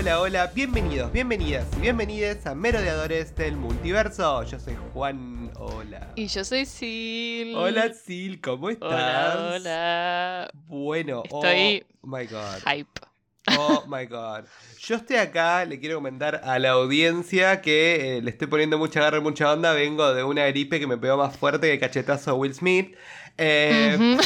Hola, hola, bienvenidos, bienvenidas y bienvenidas a Merodeadores del Multiverso. Yo soy Juan, hola. Y yo soy Sil. Hola Sil, ¿cómo estás? Hola, hola. Bueno, Estoy oh my god. Hype. Oh my god. Yo estoy acá, le quiero comentar a la audiencia que eh, le estoy poniendo mucha garra y mucha onda. Vengo de una gripe que me pegó más fuerte que el cachetazo a Will Smith. Eh,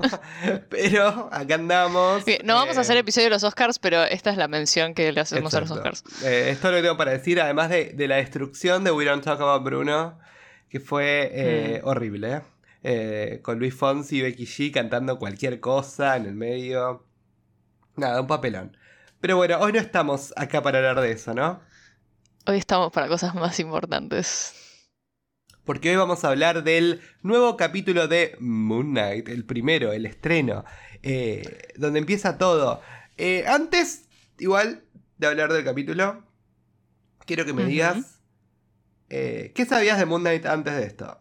pero, pero acá andamos. Bien, no vamos a eh, hacer episodio de los Oscars, pero esta es la mención que le hacemos a los. Oscars. Eh, esto es lo tengo para decir, además de, de la destrucción de We Don't Talk About Bruno, que fue eh, Mm. horrible. Eh, con Luis Fonsi y Becky G cantando cualquier cosa en el medio. Nada, un papelón. Pero bueno, hoy no estamos acá para hablar de eso, ¿no? Hoy estamos para cosas más importantes. Porque hoy vamos a hablar del nuevo capítulo de Moon Knight, el primero, el estreno, eh, donde empieza todo. Eh, antes, igual, de hablar del capítulo, quiero que me digas, eh, ¿qué sabías de Moon Knight antes de esto?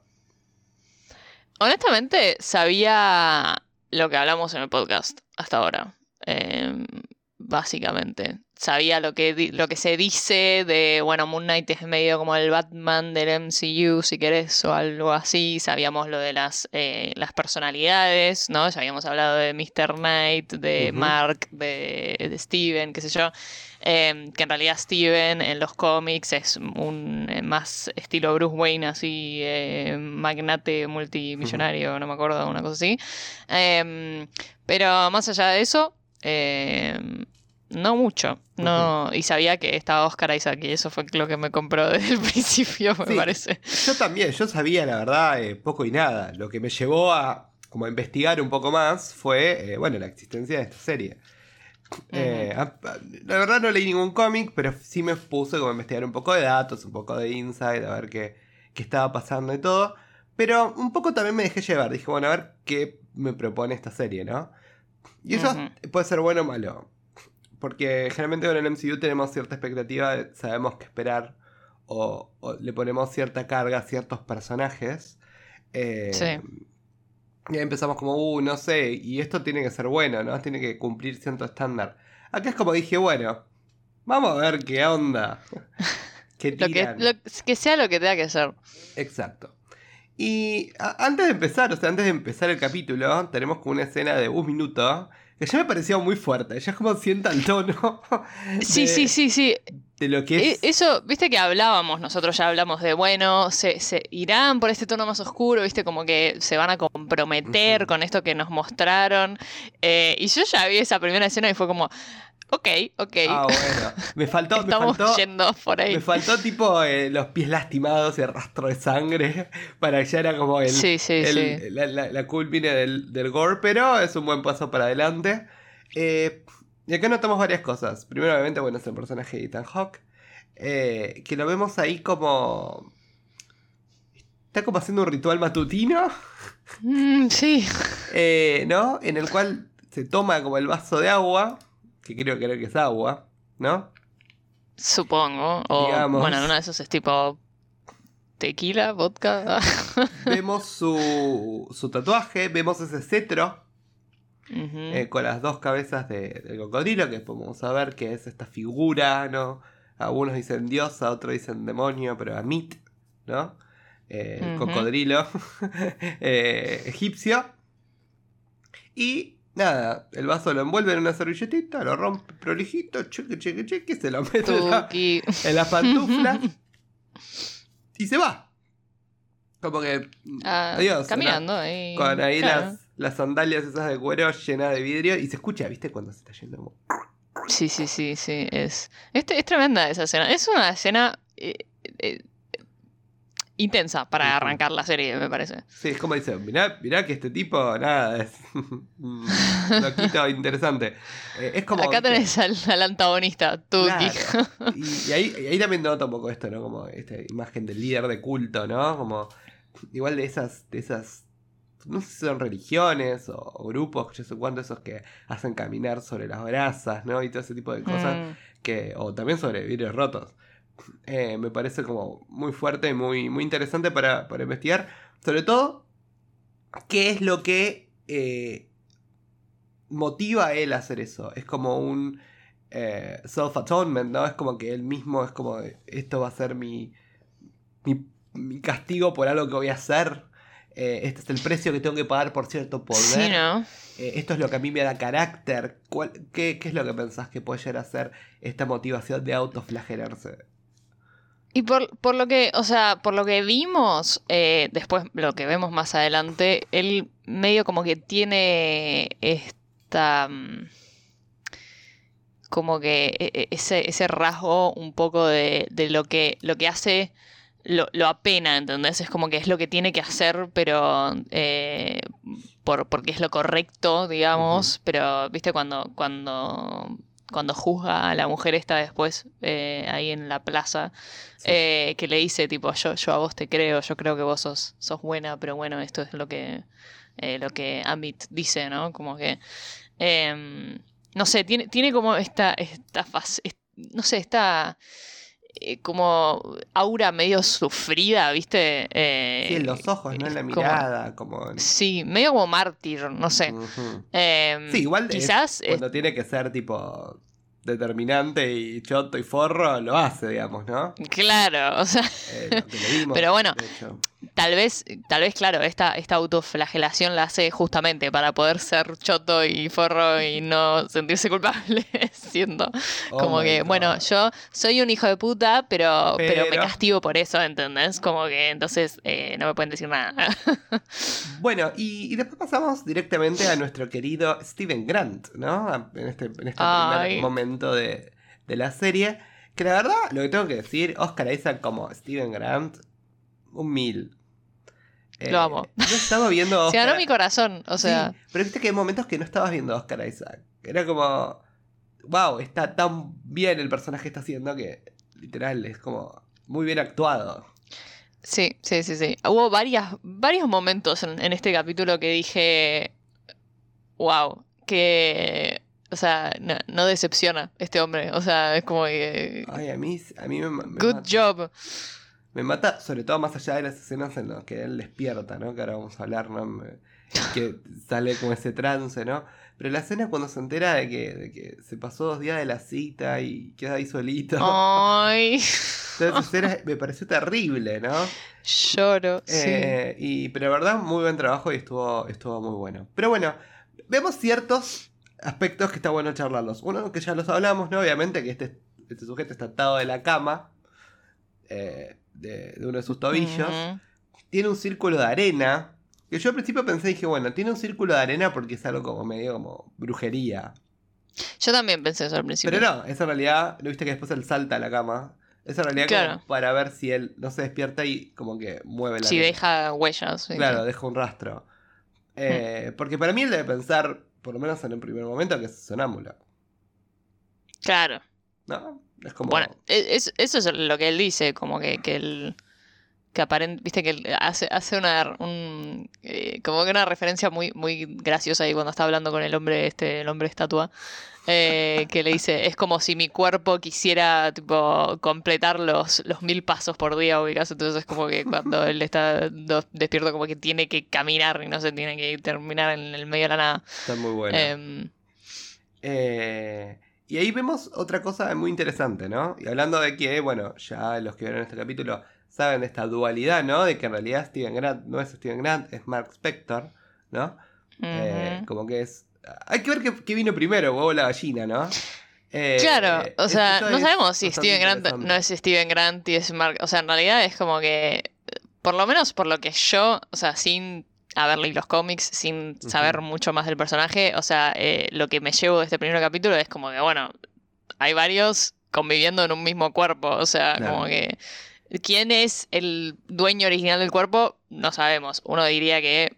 Honestamente, sabía lo que hablamos en el podcast hasta ahora. Básicamente. Sabía lo que, lo que se dice de, bueno, Moon Knight es medio como el Batman del MCU, si querés, o algo así. Sabíamos lo de las, eh, las personalidades, ¿no? Ya habíamos hablado de Mr. Knight, de. Mark, de, de Steven, qué sé yo. Em, que en realidad Steven en los cómics es un eh, más estilo Bruce Wayne, así eh, magnate multimillonario, no me acuerdo, una cosa así. Em, pero más allá de eso, em, no mucho. No, y sabía que estaba Oscar Isaac y eso fue lo que me compró desde el principio, me Sí. parece. Yo también, yo sabía la verdad eh, poco y nada. Lo que me llevó a como a investigar un poco más fue, eh, bueno, la existencia de esta serie. Eh, la verdad no leí ningún cómic, pero sí me puse como a investigar un poco de datos, un poco de insight, a ver qué, qué estaba pasando y todo. Pero un poco también me dejé llevar. Dije, bueno, a ver qué me propone esta serie, ¿no? Y eso puede ser bueno o malo. Porque generalmente con el MCU tenemos cierta expectativa, de- sabemos qué esperar. O, o le ponemos cierta carga a ciertos personajes. Eh, Sí. Y ahí empezamos como, uh, no sé, y esto tiene que ser bueno, ¿no? Tiene que cumplir cierto estándar. Acá es como dije, bueno, vamos a ver qué onda. ¿Qué Lo que, tiran? lo- que sea lo que tenga que ser. Exacto. Y a- antes de empezar, o sea, antes de empezar el capítulo, tenemos como una escena de un minuto ya me pareció muy fuerte. Ya es como sienta el tono Sí, de, sí, sí, sí. de lo que E- es. Eso, viste que hablábamos, nosotros ya hablamos de, bueno, se, se irán por este tono más oscuro, viste, como que se van a comprometer con esto que nos mostraron. Eh, y yo ya vi esa primera escena y fue como, ok, ok, Ah, bueno. Me faltó, me estamos faltó, yendo por ahí. me faltó tipo eh, los pies lastimados y el rastro de sangre. Para que ya era como el, Sí, sí, el- sí. la, la, la culmine del, del gore, pero es un buen paso para adelante. Eh, y acá notamos varias cosas. Primero, obviamente, bueno, es el personaje de Ethan Hawke. eh, que lo vemos ahí como. Está como haciendo un ritual matutino. Mm, sí, eh, ¿No? En el cual se toma como el vaso de agua. Que creo que, que es agua. ¿No? supongo. O, Digamos. bueno, en una de esos es tipo tequila, vodka. Vemos su, su tatuaje. Vemos ese cetro. Eh, con las dos cabezas de- del cocodrilo, que a ver que es esta figura, ¿no? Algunos dicen diosa, otros dicen demonio, pero Amit, ¿no? Eh, cocodrilo eh, egipcio. Y nada, el vaso lo envuelve en una servilletita, lo rompe prolijito, cheque, cheque, cheque, se lo mete en la, en las pantuflas y se va. Como que Ah, Adiós, caminando ahí. con ahí claro. las, las sandalias esas de cuero llenas de vidrio y se escucha, ¿viste? Cuando se está yendo. como- Sí, sí, sí, sí. Es, es, es tremenda esa escena. Es una escena eh, eh, intensa para arrancar la serie, me parece. Sí, es como dice, mirá, mirá que este tipo, nada, es un loquito interesante. Eh, es como... Acá tenés al, al antagonista, Tuki. Claro. Y, y ahí, y ahí también nota un poco esto, ¿no? Como esta imagen del líder de culto, ¿no? Como igual de esas, de esas, no sé si son religiones o, o grupos, yo sé cuánto esos que hacen caminar sobre las brasas, ¿no? Y todo ese tipo de cosas. Mm, que o también sobre vidrios rotos. Eh, me parece como muy fuerte y muy, muy interesante para, para investigar. Sobre todo, qué es lo que eh, motiva a él a hacer eso. Es como un... eh, self-atonement, ¿no? Es como que él mismo es como, esto va a ser mi, mi, mi castigo por algo que voy a hacer. Este es el precio que tengo que pagar por cierto poder. Sí, ¿no? Esto es lo que a mí me da carácter. ¿Cuál- qué, qué es lo que pensás que puede llegar a ser esta motivación de autoflagelarse? Y por, por lo que, o sea, por lo que vimos, eh, después lo que vemos más adelante, él medio como que tiene esta. mm, como que e- e- ese, ese rasgo un poco de, de lo que lo que hace lo, lo apena, ¿entendés? Es como que es lo que tiene que hacer, pero eh, por, porque es lo correcto, digamos. Pero, viste, cuando, cuando, cuando juzga a la mujer esta después eh, ahí en la plaza, Sí. eh, que le dice tipo, yo, yo a vos te creo, yo creo que vos sos, sos buena, pero bueno, esto es lo que, eh, lo que Amit dice, ¿no? Como que, em, no sé, tiene, tiene como esta, esta es- no sé, esta eh, como aura medio sufrida, ¿viste? Eh, Sí, en los ojos, ¿no? En la como- mirada, como... Sí, medio como mártir, no sé. Em, Sí, igual quizás cuando tiene que ser tipo determinante y choto y forro, lo hace, digamos, ¿no? claro, o sea, Eh, lo que lo vimos, Pero bueno. Tal vez, tal vez, claro, esta, esta autoflagelación la hace justamente para poder ser choto y forro y no sentirse culpable, siendo Oh como que, God. bueno, yo soy un hijo de puta, pero, pero, me castigo por eso, ¿entendés? Como que entonces eh, no me pueden decir nada. Bueno, y, y después pasamos directamente a nuestro querido Steven Grant, ¿no? En este, en este primer momento de, de la serie. Que la verdad, lo que tengo que decir, Oscar Isaac como Steven Grant, un mil. Eh, Lo amo. Yo estaba viendo. a Se ganó Oscar- mi corazón, o sea, Sí, pero viste que hay momentos que no estabas viendo a Oscar Isaac. Era como. Wow, está tan bien el personaje que está haciendo que literal es como muy bien actuado. sí, sí, sí, sí. Hubo varias, varios momentos en, en este capítulo que dije, wow, que, o sea, no, no decepciona este hombre, o sea, es como que, Ay, a mí, a mí me, me good mata. job. Me mata, sobre todo más allá de las escenas en las que él despierta, ¿no? Que ahora vamos a hablar, ¿no? Que sale como ese trance, ¿no? Pero la escena cuando se entera de que, de que se pasó dos días de la cita y queda ahí solito. Ay, escena me pareció terrible, ¿no? lloro, sí. Eh, y, pero la verdad, muy buen trabajo y estuvo, estuvo muy bueno. Pero bueno, vemos ciertos aspectos que está bueno charlarlos. Uno que ya los hablamos, ¿no? Obviamente que este, este sujeto está atado de la cama, eh, de, de uno de sus tobillos. Tiene un círculo de arena. Que yo al principio pensé, dije, bueno, tiene un círculo de arena porque es algo como medio como brujería. Yo también pensé eso al principio. Pero no, es en realidad, ¿no viste que después él salta a la cama? Es en realidad Claro. como para ver si él no se despierta y como que mueve la Si arena. deja huellas. sí, Claro, sí. deja un rastro. Eh, Porque para mí él debe pensar, por lo menos en un primer momento, que es sonámbula. Claro. ¿No? Es como. Bueno, e- es- eso es lo que él dice, como que, que él. Que aparente, viste que él hace, hace una un, eh, como que una referencia muy, muy graciosa ahí cuando está hablando con el hombre, este, el hombre estatua, eh, que le dice, es como si mi cuerpo quisiera tipo completar los, los mil pasos por día, ubicás, entonces es como que cuando él está despierto como que tiene que caminar y no se tiene que terminar en el medio de la nada. Está muy bueno. Em, Eh, y ahí vemos otra cosa muy interesante, ¿no? Y hablando de que, bueno, ya los que vieron este capítulo saben de esta dualidad, ¿no? De que en realidad Steven Grant no es Steven Grant, es Mark Spector, ¿no? Eh, como que es. Hay que ver qué, qué vino primero, huevo o la gallina, ¿no? Eh, Claro, o es- sea, no sabemos si Steven Grant no es Steven Grant y es Mark. O sea, en realidad es como que. Por lo menos por lo que yo, o sea, sin haber leído los cómics, sin saber mucho más del personaje, o sea, eh, lo que me llevo de este primer capítulo es como que, bueno, hay varios conviviendo en un mismo cuerpo, o sea, Claro. como que. ¿Quién es el dueño original del cuerpo? No sabemos. Uno diría que.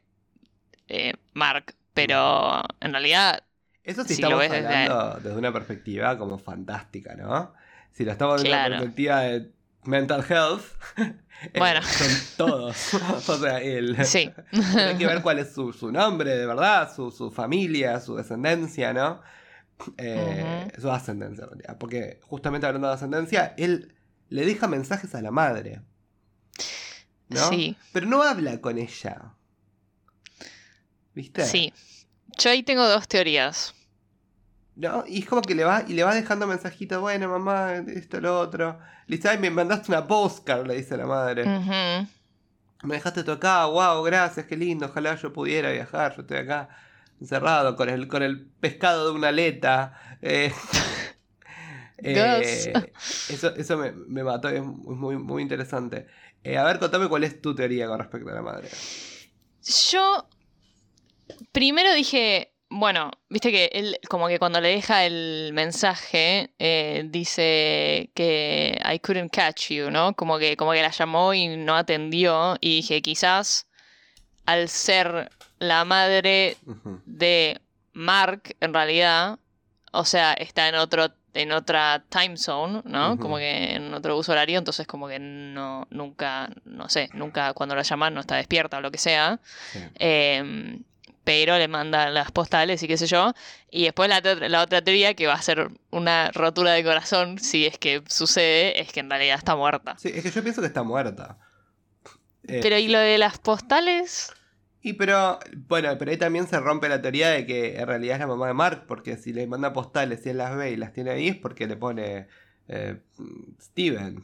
eh, Mark, pero en realidad Eso sí Si lo estamos desde- hablando desde una perspectiva como fantástica, ¿no? Si lo estamos desde Claro. una perspectiva de mental health, eh, Bueno. son todos. o sea, él. sí. Hay que ver cuál es su, su nombre, de verdad, su, su familia, su descendencia, ¿no? Eh, Su ascendencia. Porque justamente hablando de ascendencia, él le deja mensajes a la madre. ¿no? Sí. Pero no habla con ella. ¿Viste? Sí. Yo ahí tengo dos teorías. ¿No? Y es como que le va, y le va dejando mensajitos, bueno, mamá, esto, lo otro. Le dice, ay, me mandaste una postcard, le dice la madre. Me dejaste tú acá, wow, gracias, qué lindo, ojalá yo pudiera viajar, yo estoy acá encerrado con el, con el pescado de una aleta. Eh, eh, eso eso me, me mató, es muy, muy interesante. Eh, a ver, contame cuál es tu teoría con respecto a la madre. Yo primero dije, bueno, viste que él como que cuando le deja el mensaje eh, dice que I couldn't catch you, ¿no? Como que, como que la llamó y no atendió y dije, quizás al ser la madre de Mark, en realidad, o sea, está en otro en otra time zone, ¿no? Como que en otro uso horario, entonces como que no, nunca, no sé, nunca cuando la llaman no está despierta o lo que sea. Sí. Eh, pero le manda las postales y qué sé yo. Y después la, otra- la otra teoría, que va a ser una rotura de corazón, si es que sucede, es que en realidad está muerta. Sí, es que yo pienso que está muerta. Eh, Pero ¿y lo de las postales? Y pero, bueno, pero ahí también se rompe la teoría de que en realidad es la mamá de Mark, porque si le manda postales y él las ve y las tiene ahí es porque le pone eh, Steven.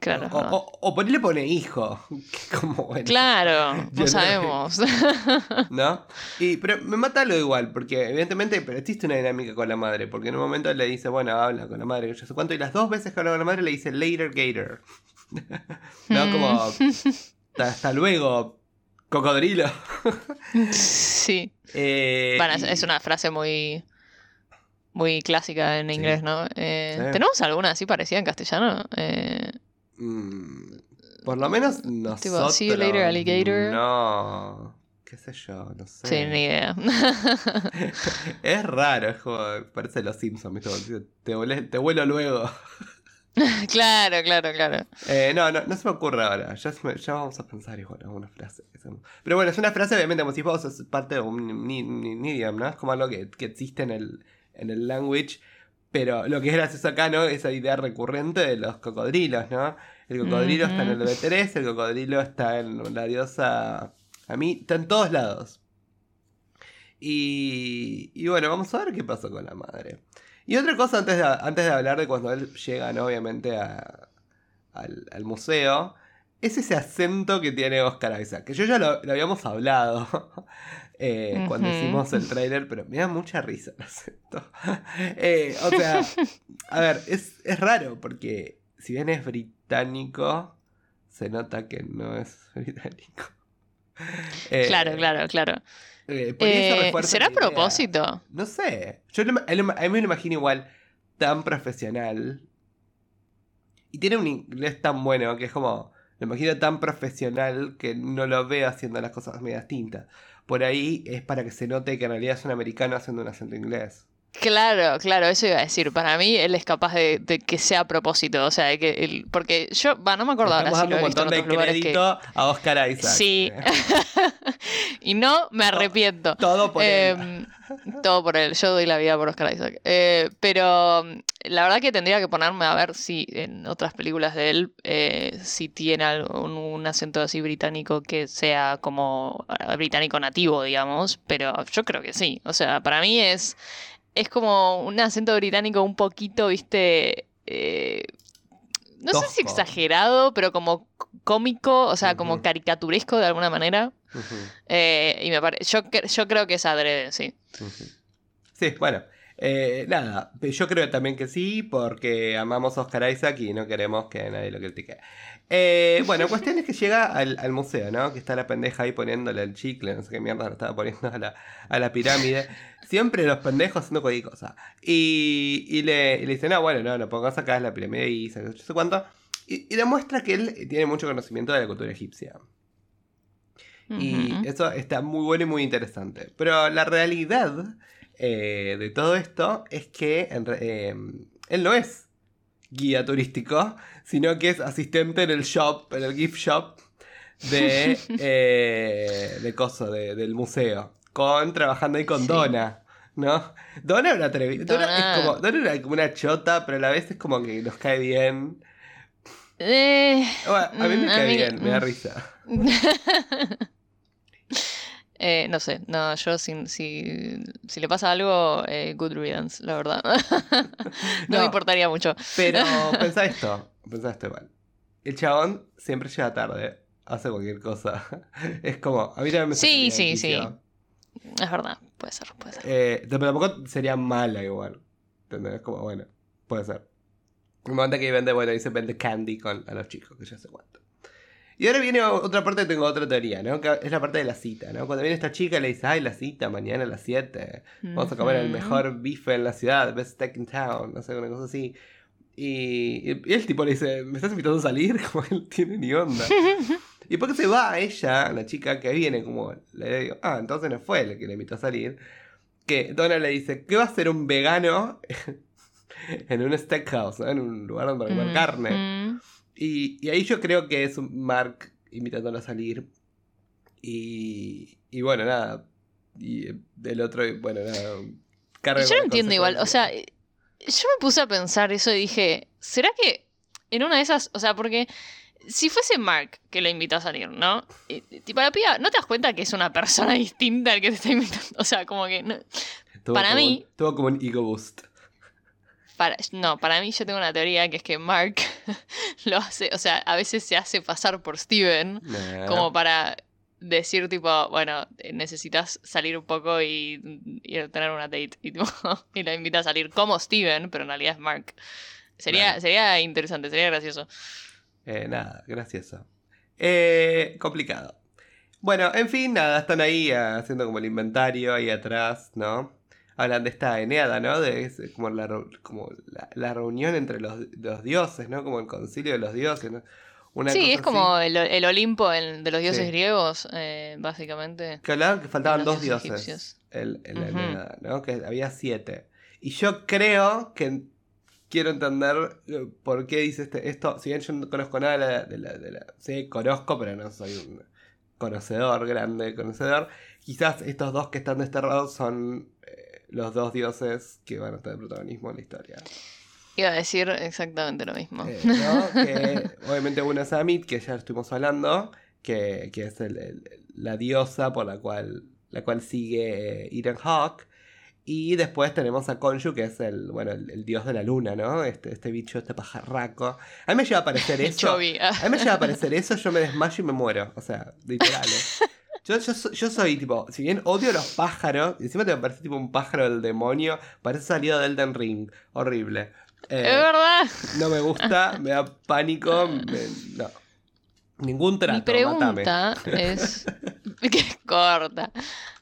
Claro. O, o, o por ahí le pone hijo. que como, bueno, Claro, no sabemos. ¿No? Y, pero me mata lo igual, porque evidentemente pero existe una dinámica con la madre, porque en un momento le dice, bueno, habla con la madre, yo sé cuánto, y las dos veces que habla con la madre le dice later gator. ¿No? Como, hasta, hasta luego, cocodrilo. sí. Eh, Bueno, es, y- es una frase muy muy clásica en Sí. inglés, ¿no? Eh, Sí. ¿Tenemos alguna así parecida en castellano? Eh, Mm, por lo menos nosotros. "See you later, alligator". No. ¿Qué sé yo? No sé. sí, ni idea. Es raro, es como. Parece los Simpsons, Te, vuelve- te vuelo luego. claro, claro, claro. Eh, no, no, no se me ocurre ahora. Ya, me- ya vamos a pensar igual alguna frase. Pero bueno, es una frase, obviamente, como si vos es parte de un, ni- ni- un idiom, ¿no? Es como algo que, que existe en el, en el language. Pero lo que es gracioso acá, ¿no? Esa idea recurrente de los cocodrilos, ¿no? El cocodrilo está en el Ujú. B3, el cocodrilo está en la diosa. A mí, está en todos lados. Y, y bueno, vamos a ver qué pasó con la madre. Y otra cosa antes de, antes de hablar de cuando él llega, ¿no? Obviamente, a, al, al museo, es ese acento que tiene Oscar Isaac. Que yo ya lo, lo habíamos hablado eh, cuando hicimos el trailer, pero me da mucha risa el acento. Eh, o sea, a ver, es, es raro porque si bien es británico, se nota que no es británico. Eh, Claro, claro, claro. eh, Eh, ¿Será a propósito? No sé. Yo lo- a lo- a mí me lo imagino igual tan profesional. Y tiene un inglés tan bueno que es como. Lo imagino tan profesional que no lo veo haciendo las cosas medias tintas. Por ahí es para que se note que en realidad es un americano haciendo un acento inglés. Claro, claro, eso iba a decir. Para mí él es capaz de, de que sea a propósito. O sea, de que él- porque yo, va, no me acuerdo ahora si lo un he visto en montón de otros lugares que... crédito a Oscar Isaac. Sí. Y no me arrepiento. Todo por él. Em, todo por él. Yo doy la vida por Oscar Isaac. Eh, pero mm, la verdad que tendría que ponerme a ver si en otras películas de él eh, si tiene algún, un acento así británico que sea como eh, británico nativo, digamos. Pero yo creo que sí. O sea, para mí es es como un acento británico un poquito, viste. eh, no sé si exagerado, pero como cómico, o sea, como caricaturesco de alguna manera. Eh, y me parece, yo, yo creo que es adrede, sí. Sí, bueno. eh, nada, yo creo también que sí, porque amamos a Oscar Isaac y no queremos que nadie lo critique. Eh, bueno, cuestión es que llega al, al museo, ¿no? Que está la pendeja ahí poniéndole el chicle, no sé qué mierda le estaba poniendo a la, a la pirámide. Siempre los pendejos haciendo cualquier cosa. Y, y le, y le dice, no, bueno, no, lo pongas acá la pirámide y no sé cuánto. Y, y demuestra que él tiene mucho conocimiento de la cultura egipcia. Y eso está muy bueno y muy interesante. Pero la realidad eh, de todo esto es que eh, él no es guía turístico, sino que es asistente en el shop, en el gift shop de, eh, de coso, de- del museo. Con, trabajando ahí con Sí. Donna. ¿No? Donna era una Donna Donna. es como. Donna era como una chota, pero a la vez es como que nos cae bien. Eh, Bueno, a mí me Mm, cae mí- bien, me da mm. risa. Eh, no sé, no, yo si, si, si le pasa algo, eh, good riddance, la verdad. no, No. me importaría mucho. Pero pensá esto, pensá esto igual. El chabón siempre llega tarde, hace cualquier cosa. Es como, a mí también me Sí, sí, quicio. Es verdad, puede ser, puede ser. Eh, pero tampoco sería mala igual. ¿Entendés? Como, bueno, puede ser. Me manda que vende, bueno, dice vende candy con, a los chicos, que ya sé cuánto. Y ahora viene otra parte, tengo otra teoría, ¿no? Que es la parte de la cita, ¿no? Cuando viene esta chica le dice, ay, la cita, mañana a las 7. Vamos a comer el mejor bife en la ciudad, best steak in town, no sé, una cosa así. Y, y el tipo le dice, ¿me estás invitando a salir? Como él tiene ni onda. y después que se va ella, la chica que viene, como le digo, ah, entonces no fue el que le invitó a salir. Que Donna le dice, ¿qué va a hacer un vegano en un steakhouse, ¿no? en un lugar donde Mm, comer carne? Ujú. Y, y ahí yo creo que es un Mark invitándolo a salir. Y, y bueno, nada. Y del otro, bueno, nada. Yo no entiendo igual, o sea, eh, yo me puse a pensar eso y dije, ¿será que en una de esas, o sea, porque si fuese Mark que lo invitó a salir, ¿no? Y, tipo, la piba, ¿no te das cuenta que es una persona distinta al que te está invitando? O sea, como que... no- para como mí- tuvo como un ego boost. Para, no, para mí yo tengo una teoría que es que Mark lo hace, o sea, a veces se hace pasar por Steven Nah. como para decir tipo, bueno, eh, necesitas salir un poco y, y tener una date y, tipo, y lo invita a salir como Steven, pero en realidad es Mark. Sería, sería interesante, sería gracioso. Eh, nada, gracioso. Eh, complicado. Bueno, en fin, nada, están ahí ah, haciendo como el inventario ahí atrás, ¿no? Hablan de esta Eneada, ¿no? De es como, la, como la, la reunión entre los, los dioses, ¿no? Como el concilio de los dioses, ¿no? Una sí, es como así. el, el Olimpo el- de los dioses Sí. griegos, eh, básicamente. Que hablaban que faltaban dos dioses egipcios. en, en la Ujú. Eneada, ¿no? Que había siete. Y yo creo que quiero entender eh, por qué dice este, esto. Si bien yo no conozco nada de la, de la- de la- Sí, conozco, pero no soy un conocedor, grande conocedor. Quizás estos dos que están desterrados son eh, los dos dioses que van a tener protagonismo en la historia. Iba a decir exactamente lo mismo. Eh, ¿no? Que obviamente uno es Amit, que ya estuvimos hablando, que, que es el- el- la diosa por la cual, la cual sigue eh, Ethan Hawke. Y después tenemos a Khonshu, que es el, bueno, el, el dios de la luna, ¿no? Este, este bicho, este pajarraco. A mí me lleva a parecer eso. A mí me lleva a parecer eso, yo me desmayo y me muero. O sea, literal. ¿eh? Yo, yo, yo soy tipo, si bien odio los pájaros, y encima te parece tipo un pájaro del demonio, parece salido de Elden Ring. Horrible. Eh, Es verdad. no me gusta, me da pánico. me- no. Ningún trato. Mi pregunta es. que corta.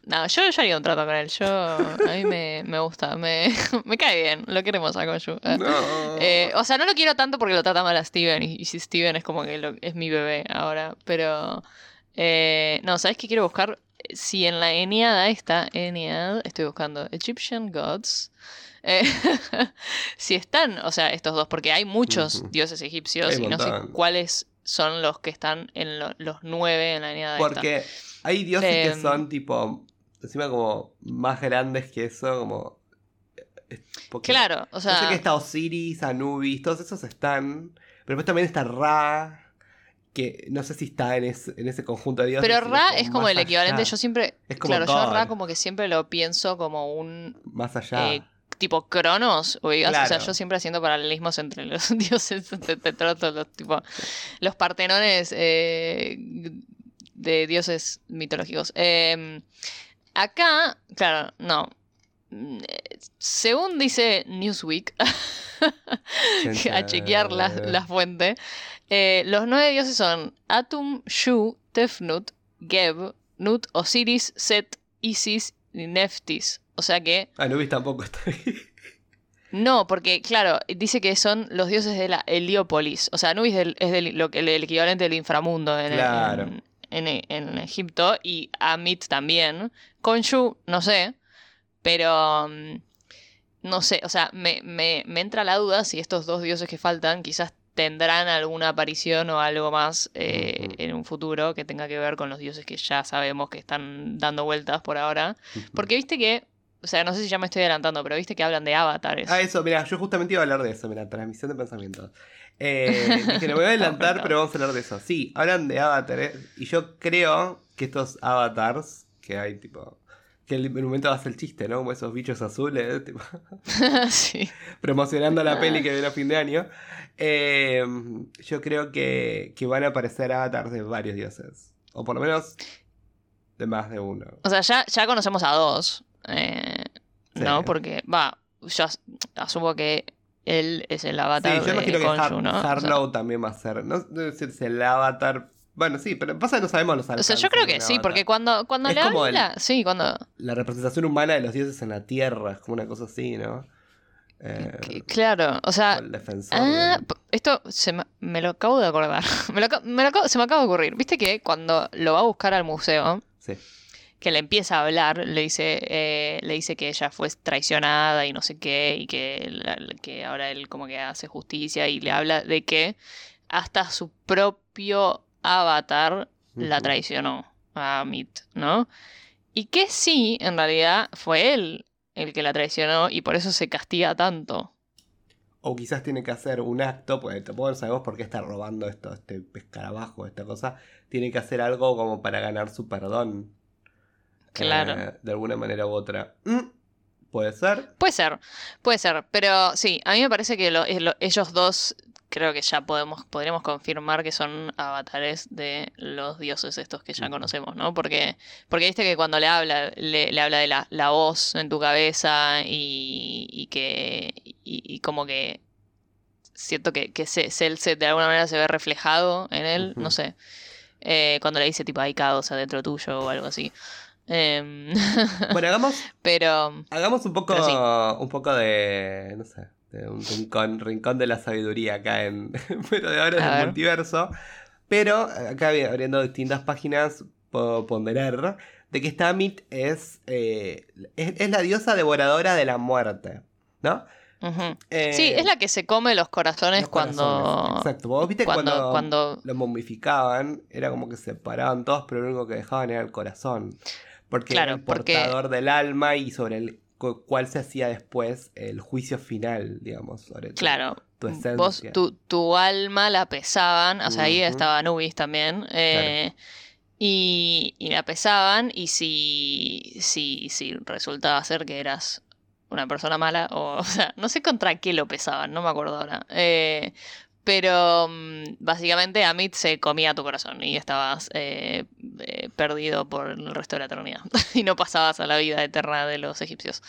No, yo, yo haría un trato con él. Yo. A mí me, me gusta. Me, me cae bien. Lo queremos a Konshu. Eh. No. eh, o sea, no lo quiero tanto porque lo trata mal a Steven. Y, y si Steven es como que lo- es mi bebé ahora. Pero. Eh, no, ¿sabes qué quiero buscar? Si en la Eniada esta, Eniad, estoy buscando Egyptian Gods. eh, si están, o sea, estos dos, porque hay muchos dioses egipcios Hay y no sé cuáles son los que están en lo- los nueve en la Eniada esta. Porque hay dioses que Em, son tipo. Encima como más grandes que eso, como. eh, porque- Claro, o Yo sé sea, que está Osiris, Anubis, todos esos están. Pero después también está Ra. Que no sé si está en, ese- en ese conjunto de dioses. pero Ra es como el equivalente, allá, yo siempre, Es como claro, yo God. Ra como que siempre lo pienso como un Más allá. eh, tipo Cronos, ubicás? o sea, Claro. yo siempre haciendo paralelismos entre los dioses, te, te trato los tipo, los partenones eh, de dioses mitológicos. Eh, acá, claro, no. Mm, eh, Según dice Newsweek, a chequear la, la fuente, eh, los nueve dioses son Atum, Shu, Tefnut, Geb, Nut, Osiris, Set, Isis y Neftis. O sea que Anubis tampoco está ahí. no, porque claro, dice que son los dioses de la Heliópolis. O sea, Anubis del- es del- lo que, el equivalente del inframundo en, Claro. en, en- en Egipto y Amit también. Khonshu, no sé, pero mm, no sé, o sea, me, me- me entra la duda si estos dos dioses que faltan quizás tendrán alguna aparición o algo más eh, en un futuro que tenga que ver con los dioses que ya sabemos que están dando vueltas por ahora. Porque viste que, o sea, no sé si ya me estoy adelantando, pero viste que hablan de avatares. Ah, eso, mira, yo justamente iba a hablar de eso, mira, transmisión de pensamientos. Eh, dije, no me voy a adelantar, pero vamos a hablar de eso. Sí, hablan de avatares, y yo creo que estos avatars, que hay, tipo. Que en un momento hace el chiste, ¿no? Como esos bichos azules, tipo, sí. promocionando la peli que viene a fin de año. Eh, yo creo que, que van a aparecer avatars de varios dioses. O por lo menos de más de uno. O sea, ya, ya conocemos a dos. eh, ¿No? Sí. Porque, va, yo as- asumo que él es el Sí, avatar yo de imagino que Khonshu, Har- ¿no? O sea, Harlow también va a ser. No sé si es el avatar. Bueno, sí, pero pasa que no sabemos los O sea, alcances yo creo que sí, avatar. porque cuando, cuando Es le como el- habla, sí, cuando... La representación humana de los dioses en la tierra, es como una cosa así, ¿no? Eh, claro, o sea... el defensor. Ah, de- esto se me, me lo acabo de acordar. me lo, me lo se me acaba de ocurrir. Viste que cuando lo va a buscar al museo, Sí. que le empieza a hablar, le dice, eh, le dice que ella fue traicionada y no sé qué, y que, la- que ahora él como que hace justicia y le habla de que hasta su propio avatar la traicionó a Mit, ¿no? Y que sí, en realidad fue él el que la traicionó y por eso se castiga tanto. O quizás tiene que hacer un acto, porque tampoco sabemos por qué está robando esto, este escarabajo, esta cosa. Tiene que hacer algo como para ganar su perdón. Claro. Eh, de alguna manera u otra. Mm, Puede ser. Puede ser, puede ser, pero sí, a mí me parece que lo- es lo- ellos dos creo que ya podemos, podríamos confirmar que son avatares de los dioses estos que ya conocemos, ¿no? Porque, porque viste que cuando le habla, le, le habla de la, la voz en tu cabeza y, y que, y, y como que siento que, que se, se- de alguna manera se ve reflejado en él, no sé, Eh, cuando le dice tipo hay caos adentro tuyo o algo así. Em, Bueno, hagamos, pero... hagamos un poco, sí. un poco de, no sé, un rincón, rincón de la sabiduría acá en, pero de ahora en A el ver. multiverso. Pero acá abriendo distintas páginas puedo ponderar de que esta Amit es, eh, es, es la diosa devoradora de la muerte, ¿no? Eh, Sí, es la que se come los corazones los cuando, corazones, Exacto. Vos viste cuando, cuando, cuando, lo momificaban, era como que se paraban todos, pero lo único que dejaban era el corazón. Porque era Claro, el porque- portador del alma y sobre el cu- cual se hacía después el juicio final, digamos, sobre tu- claro, tu esencia. vos, tu, tu alma la pesaban, o sea, ahí Ujú. estaba Anubis también, eh, y, y la pesaban, y si, si, si resultaba ser que eras una persona mala, o, o sea, no sé contra qué lo pesaban, no me acuerdo ahora, eh, pero mm, básicamente Amit se comía tu corazón y estabas eh, eh, perdido por el resto de la eternidad y no pasabas a la vida eterna de los egipcios.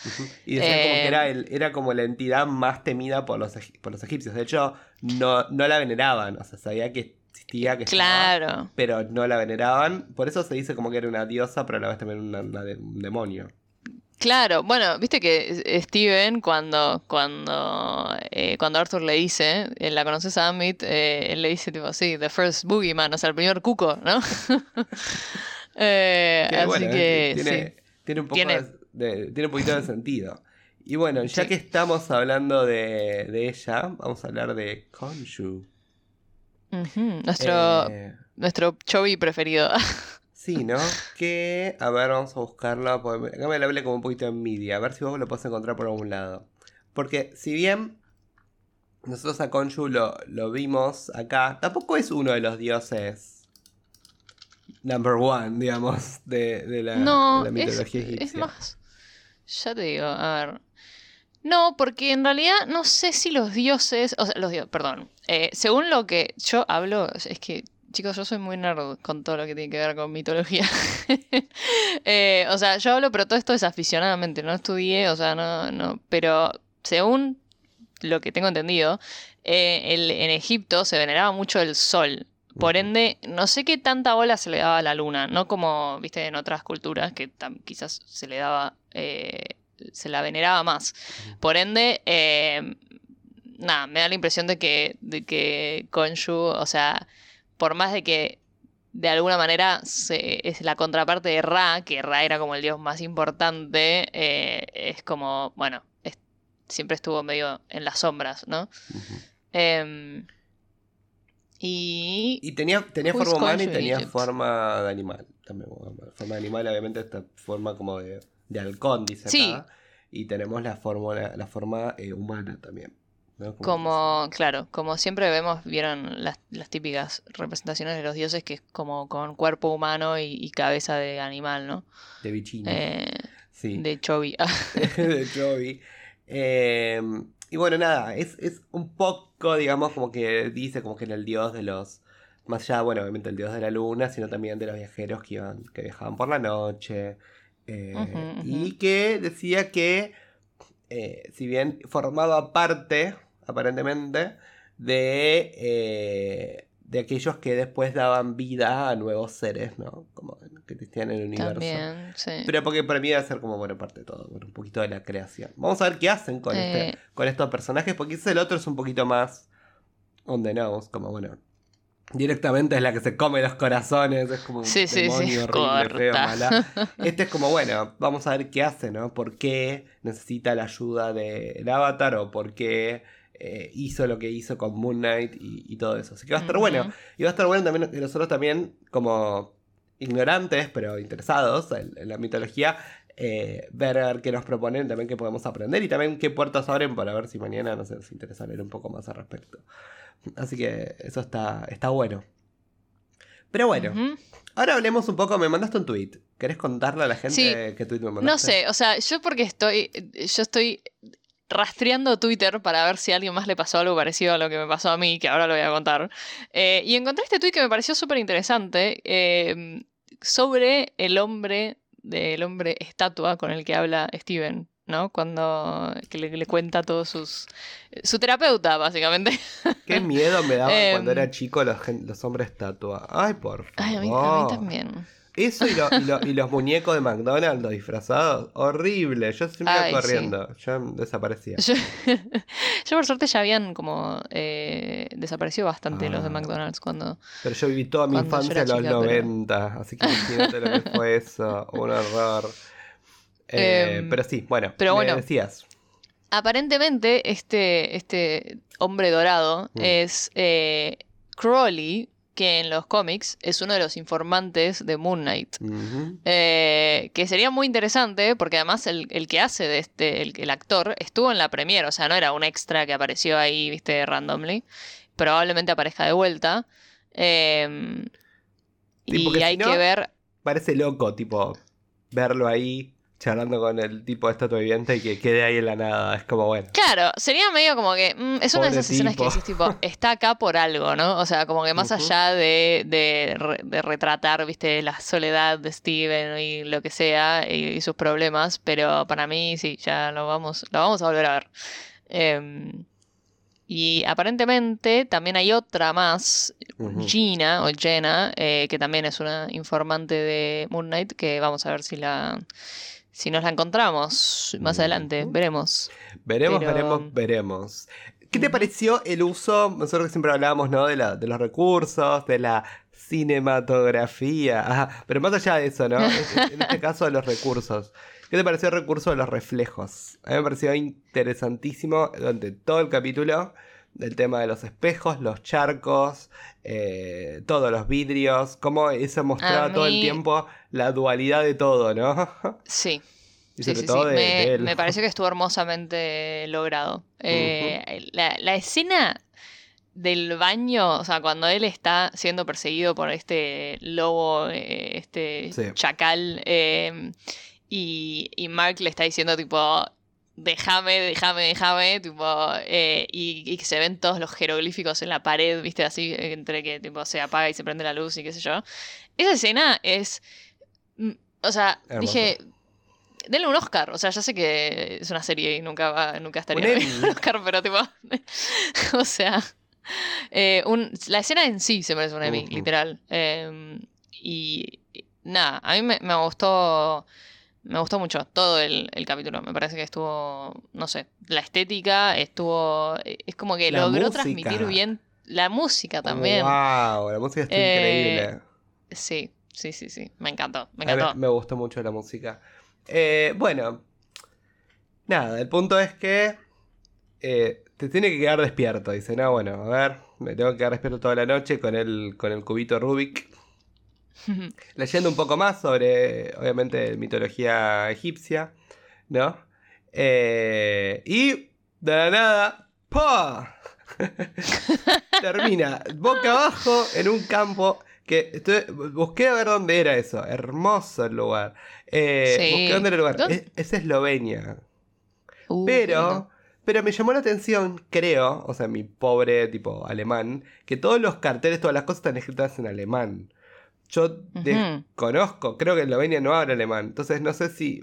Y decían como que Eh, era, el- era como la entidad más temida por los, por los egipcios. De hecho, no, no la veneraban. O sea, sabía que existía, que estaba, Claro. pero no la veneraban. Por eso se dice como que era una diosa, pero a la vez también una- una de- un demonio. Claro, bueno, viste que Steven cuando cuando eh, cuando Arthur le dice, eh, la conoces a Amit, eh, él le dice tipo, sí, the first boogeyman, o sea, el primer cuco, ¿no? Eh, Que, así bueno, que tiene, sí. tiene un poco Tiene- de, de- tiene un poquito de sentido. Y bueno, ya Sí. que estamos hablando de, de ella, vamos a hablar de Khonshu. Ujú, Nuestro nuestro Chovy preferido. sí, ¿no? Que, a ver, vamos a buscarlo. Acá me lo hablé como un poquito en media. A ver si vos lo podés encontrar por algún lado. Porque si bien nosotros a Khonshu lo, lo vimos acá, tampoco es uno de los dioses number one, digamos, de, de la, no, de la es, mitología es egipcia. más. Ya te digo, a ver. No, porque en realidad no sé si los dioses, o sea, los dioses, perdón, eh, según lo que yo hablo, es que, chicos, yo soy muy nerd con todo lo que tiene que ver con mitología. Eh, o sea, yo hablo, pero todo esto es aficionadamente, no estudié, o sea, no, no, pero según lo que tengo entendido, eh, el- en Egipto se veneraba mucho el sol. Por ende, no sé qué tanta bola se le daba a la luna, no como, viste, en otras culturas que quizás se le daba, eh, se la veneraba más. Por ende, eh, nada, me da la impresión de que, de que Khonshu, o sea, por más de que de alguna manera se- es la contraparte de Ra, que Ra era como el dios más importante, eh, es como, bueno, es- siempre estuvo medio en las sombras, ¿no? Em, y... Y tenía, tenía forma humana y tenía Egypt? forma de animal. También, forma de animal, obviamente, esta forma como de, de halcón, dice Sí. acá. Y tenemos la forma, la forma eh, humana también. Como, claro, como siempre vemos, vieron las, las típicas representaciones de los dioses que es como con cuerpo humano y, y cabeza de animal, ¿no? De bichino. Eh, sí. De Chovy. de Chovy. Eh, y bueno, nada, es, es un poco, digamos, como que dice como que era el dios de los. Más allá, bueno, obviamente el dios de la luna, sino también de los viajeros que iban, que viajaban por la noche. eh. Y que decía que, eh, si bien formaba parte, aparentemente, de, eh, de aquellos que después daban vida a nuevos seres, ¿no? Como que existían en el universo. También, sí. Pero porque para mí va a ser como, bueno, parte de todo, bueno, un poquito de la creación. Vamos a ver qué hacen con, Eh. este, con estos personajes, porque quizás el otro es un poquito más on the nose, como bueno. Directamente es la que se come los corazones, es como un Sí, sí, sí, demonio horrible, feo, mala. Este es como, bueno, vamos a ver qué hace, ¿no? ¿Por qué necesita la ayuda del avatar o por qué eh, hizo lo que hizo con Moon Knight y, y todo eso? Así que va a estar bueno. Y va a estar bueno también que nosotros también, como ignorantes, pero interesados en, en la mitología, eh, ver, qué nos proponen, también qué podemos aprender y también qué puertas abren para ver si mañana nos interesa leer un poco más al respecto. Así que eso está, está bueno. Pero bueno, ahora hablemos un poco. Me mandaste un tweet. ¿Querés contarle a la gente Sí. qué tweet me mandaste? No sé, o sea, yo porque estoy, yo estoy rastreando Twitter para ver si a alguien más le pasó algo parecido a lo que me pasó a mí, que ahora lo voy a contar. Eh, y encontré este tweet que me pareció súper interesante eh, sobre el hombre, del hombre estatua con el que habla Steven, ¿no? Cuando que le, le cuenta todos sus... Su terapeuta, básicamente. Qué miedo me daba Em. cuando era chico los, hombres estatua. Ay, por favor. Ay, a mí, a mí también. Eso y, lo- y lo- y los muñecos de McDonald's los disfrazados, horrible. Yo siempre iba Ay, corriendo, yo desaparecía. Yo, yo por suerte ya habían como eh, desaparecido bastante los de Ah. McDonald's cuando... Pero yo viví toda mi infancia en los chica, pero- 90, así que imagínate lo que fue eso, un horror. Eh, Em, pero sí, bueno, pero me bueno. decías. Aparentemente este, este hombre dorado Mm. es eh, Crowley, que en los cómics es uno de los informantes de Moon Knight. Eh, que sería muy interesante porque además el, el que hace de este, el, el actor, estuvo en la premiere, o sea, no era un extra que apareció ahí, viste, randomly. Probablemente aparezca de vuelta. Eh, Sí, y si hay no- que ver. Parece loco, tipo, verlo ahí charlando con el tipo de estatua viviente y que quede ahí en la nada. Es como, bueno. Claro, sería medio como que. mm, es una de esas escenas que decís, tipo, está acá por algo, ¿no? O sea, como que más allá de, de, re- de retratar, viste, la soledad de Steven y lo que sea y, y sus problemas, pero para mí sí, ya lo vamos, lo vamos a volver a ver. Em, y aparentemente también hay otra más. Gina o Jenna, eh, que también es una informante de Moon Knight, que vamos a ver si la. Si nos la encontramos más adelante, veremos. Veremos, Pero- veremos, veremos. ¿Qué te pareció el uso? Nosotros que siempre hablábamos, ¿no? De, la, de los recursos, de la cinematografía. Ajá, pero más allá de eso, ¿no? En- en este caso, de los recursos. ¿Qué te pareció el recurso de los reflejos? A mí me pareció interesantísimo durante todo el capítulo el tema de los espejos, los charcos, eh, todos los vidrios, cómo eso mostraba todo el tiempo la dualidad de todo, ¿no? Sí. y Sí, sobre sí, todo sí. de, Me, de él. me pareció que estuvo hermosamente logrado. Eh, la, la escena del baño, o sea, cuando él está siendo perseguido por este lobo, eh, este Sí. chacal, eh, y, y Mark le está diciendo tipo, déjame, déjame, déjame, tipo, eh, y, y que se ven todos los jeroglíficos en la pared, viste, así, entre que tipo se apaga y se prende la luz y qué sé yo. Esa escena es, mm, o sea, Hermoso. dije, denle un Oscar, o sea, ya sé que es una serie y nunca va, nunca estaría Un Oscar, pero tipo, o sea, eh, un- la escena en sí se merece un Emmy, Ujú. literal. Eh, y, y nada, a mí me, me gustó, me gustó mucho todo el, el capítulo. Me parece que estuvo, no sé, la estética estuvo, es como que La logró música. transmitir bien la música también. Wow, la música está Eh, increíble. Sí, sí, sí, sí, me encantó, me encantó. me gustó mucho la música. Eh, bueno, nada, el punto es que eh, te tiene que quedar despierto. Dice, no, bueno, a ver, me tengo que quedar despierto toda la noche con el, con el cubito Rubik. Leyendo un poco más sobre, obviamente, mitología egipcia, ¿no? Eh, y de la nada ¡Pa! Termina boca abajo en un campo que estoy- busqué a ver dónde era eso. Hermoso el lugar. Eh, Sí. Busqué dónde era el lugar. Es, es Eslovenia. Uh, Pero, pero me llamó la atención, creo, o sea, mi pobre tipo alemán, que todos los carteles, todas las cosas están escritas en alemán. Yo desconozco, creo que Eslovenia no habla alemán, entonces no sé si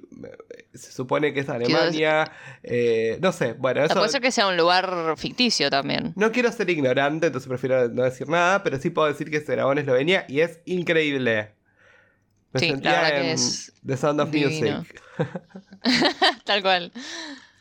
se supone que es Alemania, eh, no sé, bueno, sea, eso... puede ser que sea un lugar ficticio también. No quiero ser ignorante, entonces prefiero no decir nada, pero sí puedo decir que se grabó en Eslovenia y es increíble. Me Sí, la sentía que en es The Sound of divino. Music. Tal cual.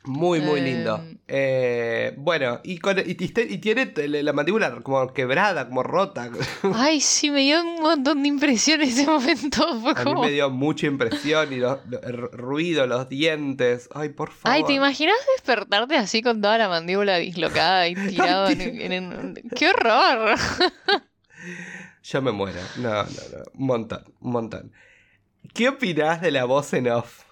Muy, muy lindo. Em. Eh, bueno, y, con- y, y- y tiene la mandíbula como quebrada, como rota. Ay, sí, me dio un montón de impresión en ese momento. A mí me dio mucha impresión y los- lo- el ruido, los dientes. Ay, por favor. Ay, ¿te imaginas despertarte así con toda la mandíbula dislocada y tirado en, en- en- ¡Qué horror! Yo me muero. No, no, no. Un montón, un montón. ¿Qué opinás de la voz en off?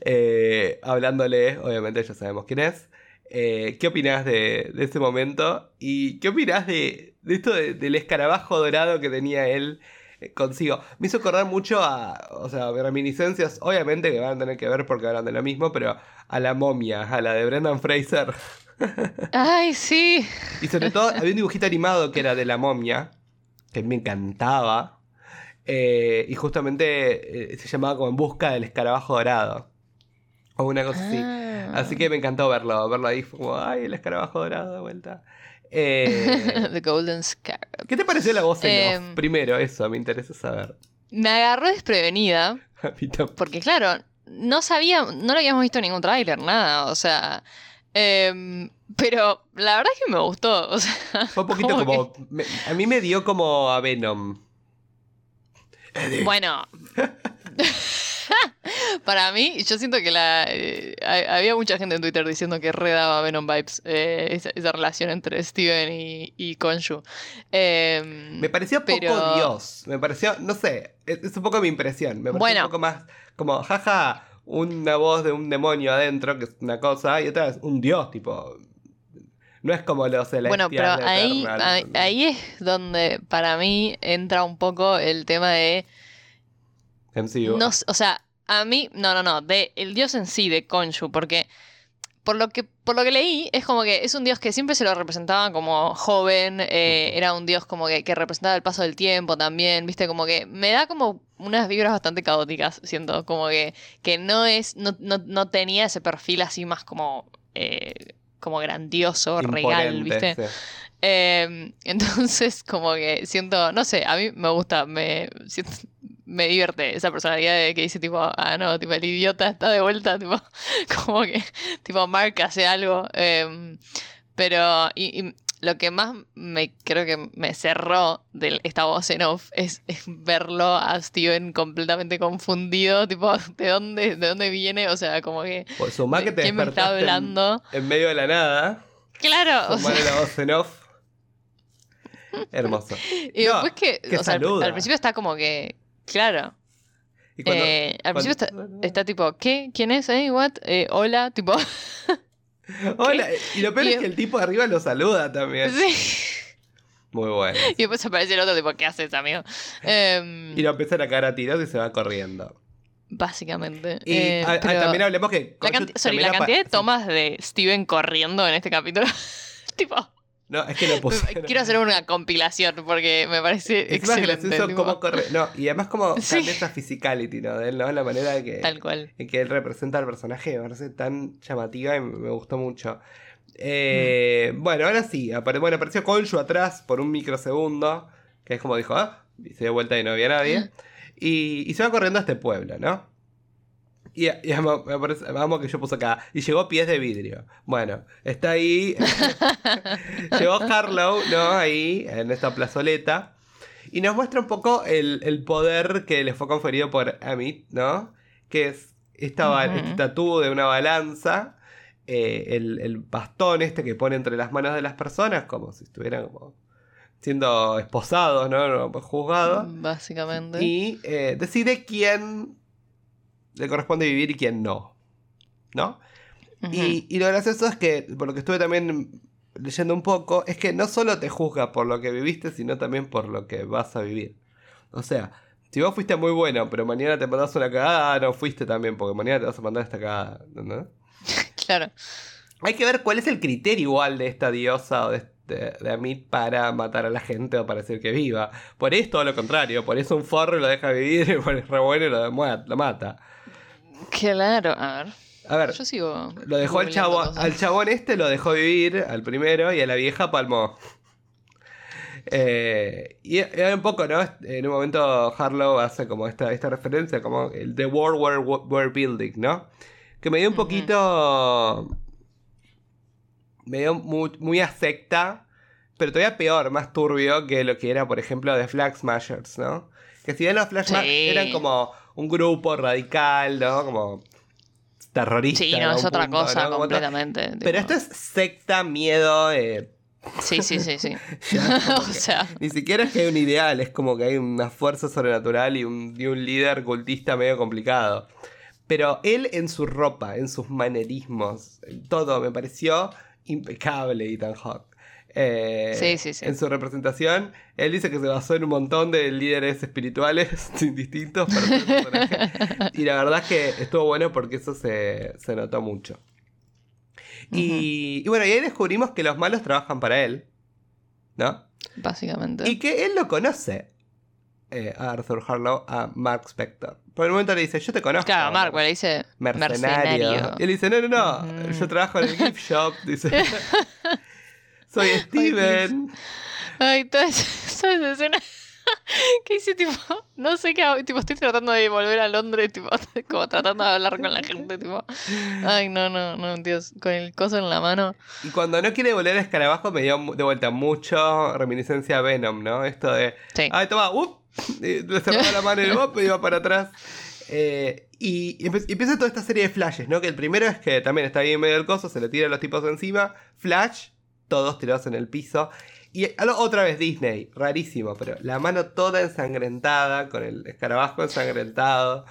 Eh, hablándole, obviamente ya sabemos quién es. Eh, ¿Qué opinás de, de ese momento? ¿Y qué opinás de, de esto de- del escarabajo dorado que tenía él eh, consigo? Me hizo acordar mucho a, o sea, reminiscencias, obviamente que van a tener que ver porque hablan de lo mismo, pero a la momia, a la de Brendan Fraser. Ay, sí. Y sobre todo, había un dibujito animado que era de la momia, que me encantaba. Eh, y justamente eh, se llamaba como En busca del escarabajo dorado. O una cosa así. Ah. Así que me encantó verlo, verlo ahí. Fue como, ay, el escarabajo dorado de vuelta. Eh, The Golden Scarab. ¿Qué te pareció la voz en off? Em. Primero, eso, me interesa saber. Me agarró desprevenida. A mí tampoco. Porque claro, no sabía, no lo habíamos visto en ningún tráiler, nada, o sea. em, pero la verdad es que me gustó. O sea, Fue un poquito como como. me- a mí me dio como a Venom. Bueno. Para mí, yo siento que la eh, ha- había mucha gente en Twitter diciendo que redaba Venom Vibes eh, esa, esa relación entre Steven y, y Konshu. Em, Me pareció poco Dios. Me pareció, no sé, es, es un poco mi impresión. Me pareció Bueno. un poco más como, jaja, una voz de un demonio adentro, que es una cosa, y otra es un Dios, tipo. No es como los celestiales. Bueno, pero de ahí, ahí, es donde para mí entra un poco el tema de MCU. No, o sea, a mí, no, no, no, de el dios en sí, de Konshu, porque por lo que, por lo que leí, es como que es un dios que siempre se lo representaba como joven, eh, era un dios como que, que representaba el paso del tiempo también, viste, como que me da como unas vibras bastante caóticas, siento, como que, que no es, no, no, no tenía ese perfil así más como, eh, como grandioso, Imponente, viste. sí. Eh, entonces, como que siento, no sé, a mí me gusta, me, siento- me divierte esa personalidad de que dice tipo, ah, no, tipo, el idiota está de vuelta, tipo, como que, tipo, Mark hace algo. eh, pero, y, y lo que más me creo que me cerró de esta voz en off es, es verlo a Steven completamente confundido, tipo, ¿de dónde, de dónde viene? O sea, como que, Pues sumá que te ¿quién me está en- hablando? En, medio de la nada. Claro, o sea, la voz en off. Hermoso. Y No, después que, que o sea, al, principio está como que, claro, Y cuando- eh, al cuando- principio está, está tipo, ¿qué? ¿Quién es? ¿Eh? ¿What? Eh, hola, tipo, Hola, y lo peor Y- es que el tipo de arriba lo saluda también. sí. Muy bueno. Y después aparece el otro tipo, ¿qué haces, amigo? Em, Y lo empiezan a cagar a tiros y se va corriendo. básicamente. Y Eh, a- a- pero también hablemos que. la, canti- sorry, la cantidad de sí. tomas de Steven corriendo en este capítulo, tipo, No, es que lo pusieron. quiero hacer una compilación porque me parece Es más excelente. gracioso tipo, cómo corre. No, y además como Sí. cambia esa physicality, ¿no? De él, ¿no? La manera que, Tal cual. en que él representa al personaje me parece tan llamativa y me gustó mucho. Eh, Bueno, ahora sí. apare- bueno, apareció Konshu atrás por un microsegundo. Que es como dijo, ah, y se dio vuelta y no había nadie. Y, y se va corriendo a este pueblo, ¿no? Y, y amo, me parece- amo que yo puse acá. Y llegó pies de vidrio. Bueno, está ahí. llegó Harlow, ¿no? Ahí, en esta plazoleta. Y nos muestra un poco el, el poder que le fue conferido por Amit, ¿no? Que es esta, ba- Ujú. este tatú de una balanza. eh, el, el bastón este que pone entre las manos de las personas, como si estuvieran como siendo esposados, ¿no? Juzgados. Básicamente. Y eh, decide quién le corresponde vivir y quién no. ¿No? y, y lo gracioso es que, por lo que estuve también leyendo un poco, es que no solo te juzga por lo que viviste, sino también por lo que vas a vivir. O sea, si vos fuiste muy bueno, pero mañana te mandás una cagada, no fuiste también, porque mañana te vas a mandar esta cagada, ¿no? claro. Hay que ver cuál es el criterio igual de esta diosa o de, de, Amit para matar a la gente o para decir que viva. Por esto todo lo contrario, por eso un forro lo deja vivir y por el re bueno y lo, lo mata. Claro, a ver. A ver, yo sigo. Lo dejó al chabón, al chabón este, lo dejó vivir, al primero, y a la vieja palmó. Eh, y un poco, ¿no? En un momento Harlow hace como esta, esta referencia, como el The World We're, we're Building, ¿no? Que me dio un poquito. Dio muy, muy a secta, pero todavía peor, más turbio que lo que era, por ejemplo, The Flag Smashers, ¿no? Que si bien los Flag Smashers eran como un grupo radical, ¿no? Como terrorista. Sí, no, es otra cosa completamente. Pero esto es secta, miedo. Eh, sí, sí, sí, sí. o sea. Ni siquiera es que hay un ideal, es como que hay una fuerza sobrenatural y un, y un líder cultista medio complicado. Pero él en su ropa, en sus manerismos, todo me pareció impecable Ethan Hawke. Eh, sí, sí, sí. En su representación, él dice que se basó en un montón de líderes espirituales distintos para y la verdad es que estuvo bueno porque eso se, notó mucho. y, bueno, y ahí descubrimos que los malos trabajan para él. ¿No? Básicamente. Y que él lo conoce. Eh, a Arthur Harlow, a Mark Spector. Por el momento le dice, yo te conozco. Claro, Mark, le dice mercenario. Y él dice, no, no, no, yo trabajo en el gift shop. Dice. Soy Steven. Ay, toda esa, escena que hice tipo, no sé qué hago, tipo, estoy tratando de volver a Londres, tipo, como tratando de hablar con la gente, tipo, ay, no, no, no, Dios, con el coso en la mano. Y cuando no quiere volver a escarabajo me dio de vuelta mucho reminiscencia a Venom, ¿no? Esto de, sí. ay, toma, up, le cerraba la mano y up, y iba para atrás. Eh, y, empieza toda esta serie de flashes, ¿no? Que el primero es que también está ahí en medio del coso, se le tiran los tipos encima, flash, todos tirados en el piso. Y otra vez Disney, rarísimo, pero la mano toda ensangrentada, con el escarabajo ensangrentado.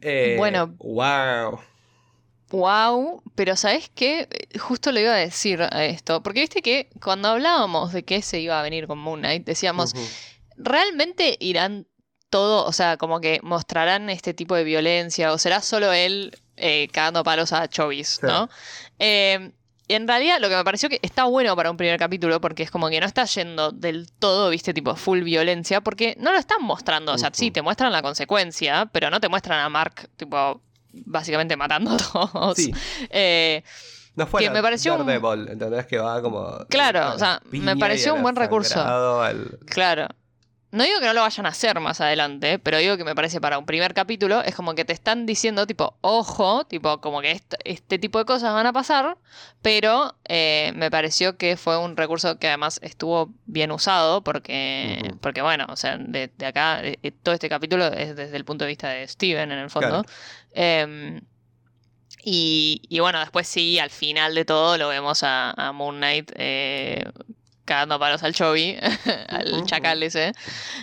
Eh, bueno. ¡Wow! Wow, pero ¿sabes qué? Justo le iba a decir a esto, porque viste que cuando hablábamos de que se iba a venir con Moon Knight, decíamos, ¿realmente irán todo, o sea, como que mostrarán este tipo de violencia, o será solo él eh, cagando palos a Chovis, ¿no? Eh, en realidad lo que me pareció que está bueno para un primer capítulo porque es como que no está yendo del todo, viste, tipo full violencia, porque no lo están mostrando, o sea, sí, te muestran la consecuencia, pero no te muestran a Mark, tipo, básicamente matando a todos. Sí. Eh, no fue que me pareció Daredevil, ¿entendés? Que va como... Claro, o sea, me pareció un buen recurso. Claro. No digo que no lo vayan a hacer más adelante, pero digo que me parece para un primer capítulo es como que te están diciendo tipo, ojo, tipo como que este, tipo de cosas van a pasar, pero eh, me pareció que fue un recurso que además estuvo bien usado porque, porque bueno, o sea, de, acá eh, eh, todo este capítulo es desde el punto de vista de Steven en el fondo. Em, y, bueno, después sí, al final de todo lo vemos a, a Moon Knight cagando palos al Chovy, al chacal ese.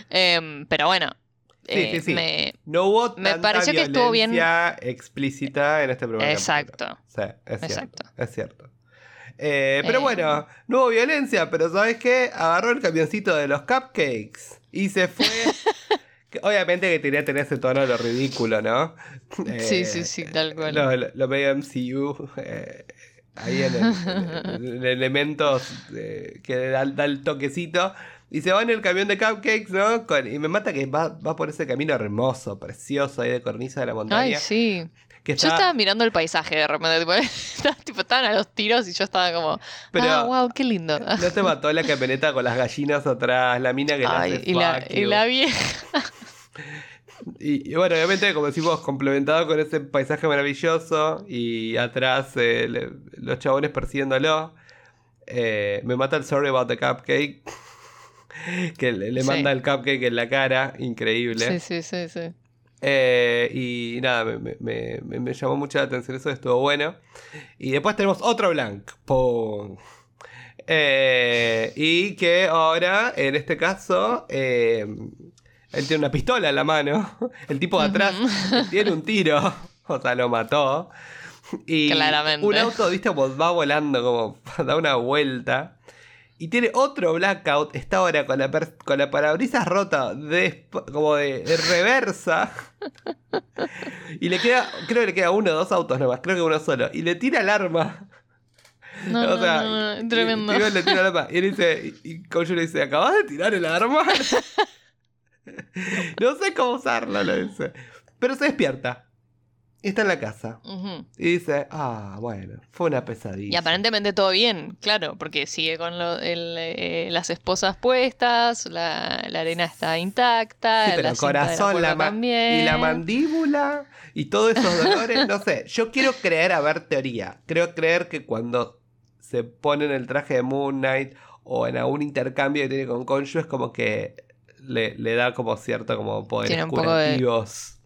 Em, pero bueno. Sí, sí, eh, sí. no hubo tanta me pareció que estuvo bien explícita en este programa. Exacto. Sí, es cierto. Es cierto. Eh, pero bueno, no hubo violencia, pero ¿sabes qué? Agarró el camioncito de los cupcakes y se fue. Obviamente que tenía que tener ese tono de lo ridículo, ¿no? sí, sí, sí, tal cual. Lo, lo, lo medio MCU. Eh, ahí en el, elementos que da, el toquecito. Y se va en el camión de cupcakes, ¿no? y me mata que va, va, por ese camino hermoso, precioso, ahí de cornisa de la montaña. Ay, sí. Yo estaba mirando el paisaje de repente, tipo, estaban a los tiros y yo estaba como, Pero, ah, wow, qué lindo. ¿No te mató la camioneta con las gallinas atrás, la mina que Ay, y, la, y la vieja. Y, bueno, obviamente, como decimos, complementado con ese paisaje maravilloso y atrás eh, los chabones persiguiéndolo. Eh, me mata el Sorry About the Cupcake. que le, manda el cupcake en la cara, increíble. Sí, sí, sí, sí. Eh, y nada, me, llamó mucho la atención, eso estuvo bueno. Y después tenemos otro blank. y que ahora, en este caso, él tiene una pistola en la mano. El tipo de atrás tiene un tiro. O sea, lo mató. Y Claramente. un auto, viste, como va volando, como da una vuelta. Y tiene otro blackout, está ahora con la, con la parabrisas rota, de, como de, de reversa. y le queda, creo que le queda uno o dos autos nomás, creo que uno solo. Y le tira el arma. No, o no, sea, no, no, tremendo. y- y le tira el arma. Y él dice, y, y le dice, ¿acabas de tirar el arma? no sé cómo usarlo, le dice. Pero se despierta. Y está en la casa. Y dice, ah, bueno, fue una pesadilla. Y aparentemente todo bien, claro, porque sigue con lo- el, eh, las esposas puestas, la, la arena está intacta, Sí, pero la el corazón la también. y la mandíbula y todos esos dolores, no sé. Yo quiero creer, a ver, teoría. Creo creer que cuando se pone en el traje de Moon Knight o en algún intercambio que tiene con Konshu es como que le, le da como cierto como poderes Tiene un poco de- curativos.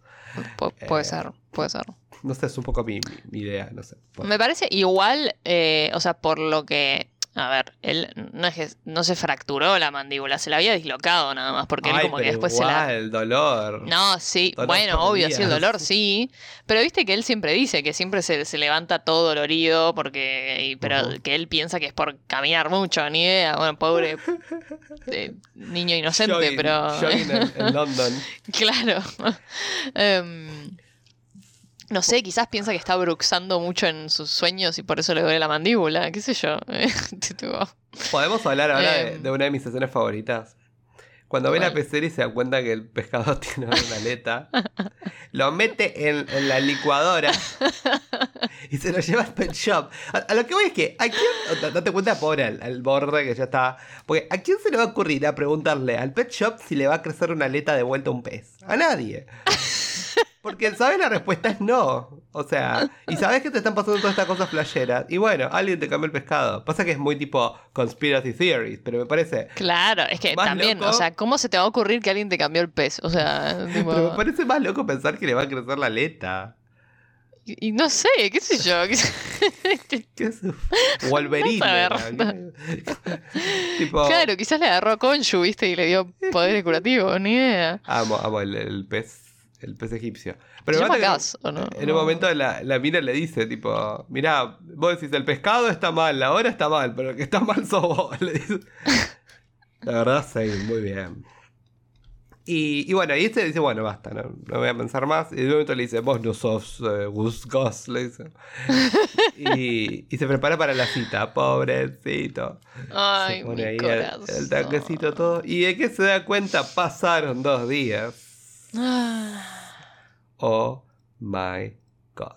Pu- puede Eh, ser, puede ser. No sé, es un poco mi, mi- mi idea, no sé. Me parece igual, eh, o sea, por lo que. A ver, él no es que no se fracturó la mandíbula, se la había dislocado nada más, porque él Ay, como que después se la. el dolor. No, sí, Dolor bueno, obvio, sí, el días. dolor sí. Pero viste que él siempre dice que siempre se, se levanta todo dolorido, porque. y- pero que él piensa que es por caminar mucho, ni idea. Bueno, pobre eh, niño inocente, Jogging- pero. jogging en, en London. Claro. Em, no sé, quizás piensa que está bruxando mucho en sus sueños y por eso le duele la mandíbula, qué sé yo. Tipo, ¿Podemos hablar ahora de, Em. de una de mis escenas favoritas? Cuando ve la pecera y se da cuenta que el pescado tiene una aleta, lo mete en, en la licuadora y se lo lleva al pet shop. A, a lo que voy es que, ¿a quién? Date cuenta, pobre, al, al borde que ya está. Porque, ¿a quién se le va a ocurrir a preguntarle al pet shop si le va a crecer una aleta de vuelta a un pez? A nadie. Porque, ¿sabes? La respuesta es no. O sea, y sabes que te están pasando todas estas cosas flasheras. Y bueno, alguien te cambió el pescado. Pasa que es muy tipo conspiracy theories, pero me parece. claro, es que también, loco. o sea, ¿cómo se te va a ocurrir que alguien te cambió el pez? O sea, tipo, Pero me parece más loco pensar que le va a crecer la aleta. y, y no sé, qué sé yo. qué ¿Qué es? Wolverine. Ver. era. tipo. Claro, quizás le agarró a Konshu, viste, y le dio poderes curativos, ni idea. Amo, amo el, el pez. El pez egipcio. Pero ¿Se llama que- Gas o no? En un momento la, la mina le dice, tipo, mirá, vos decís, el pescado está mal, la hora está mal, pero el que está mal sos vos. Le dice. La verdad, sí, muy bien. Y, y bueno, y este dice, bueno, basta, no, no voy a pensar más. Y de un momento le dice, vos no sos eh, Gus Gus, le dice. Y, y se prepara para la cita, pobrecito. Ay, se pone mi ahí el, corazón. el tanquecito todo. Y de que se da cuenta, pasaron dos días. Ah. Oh my god.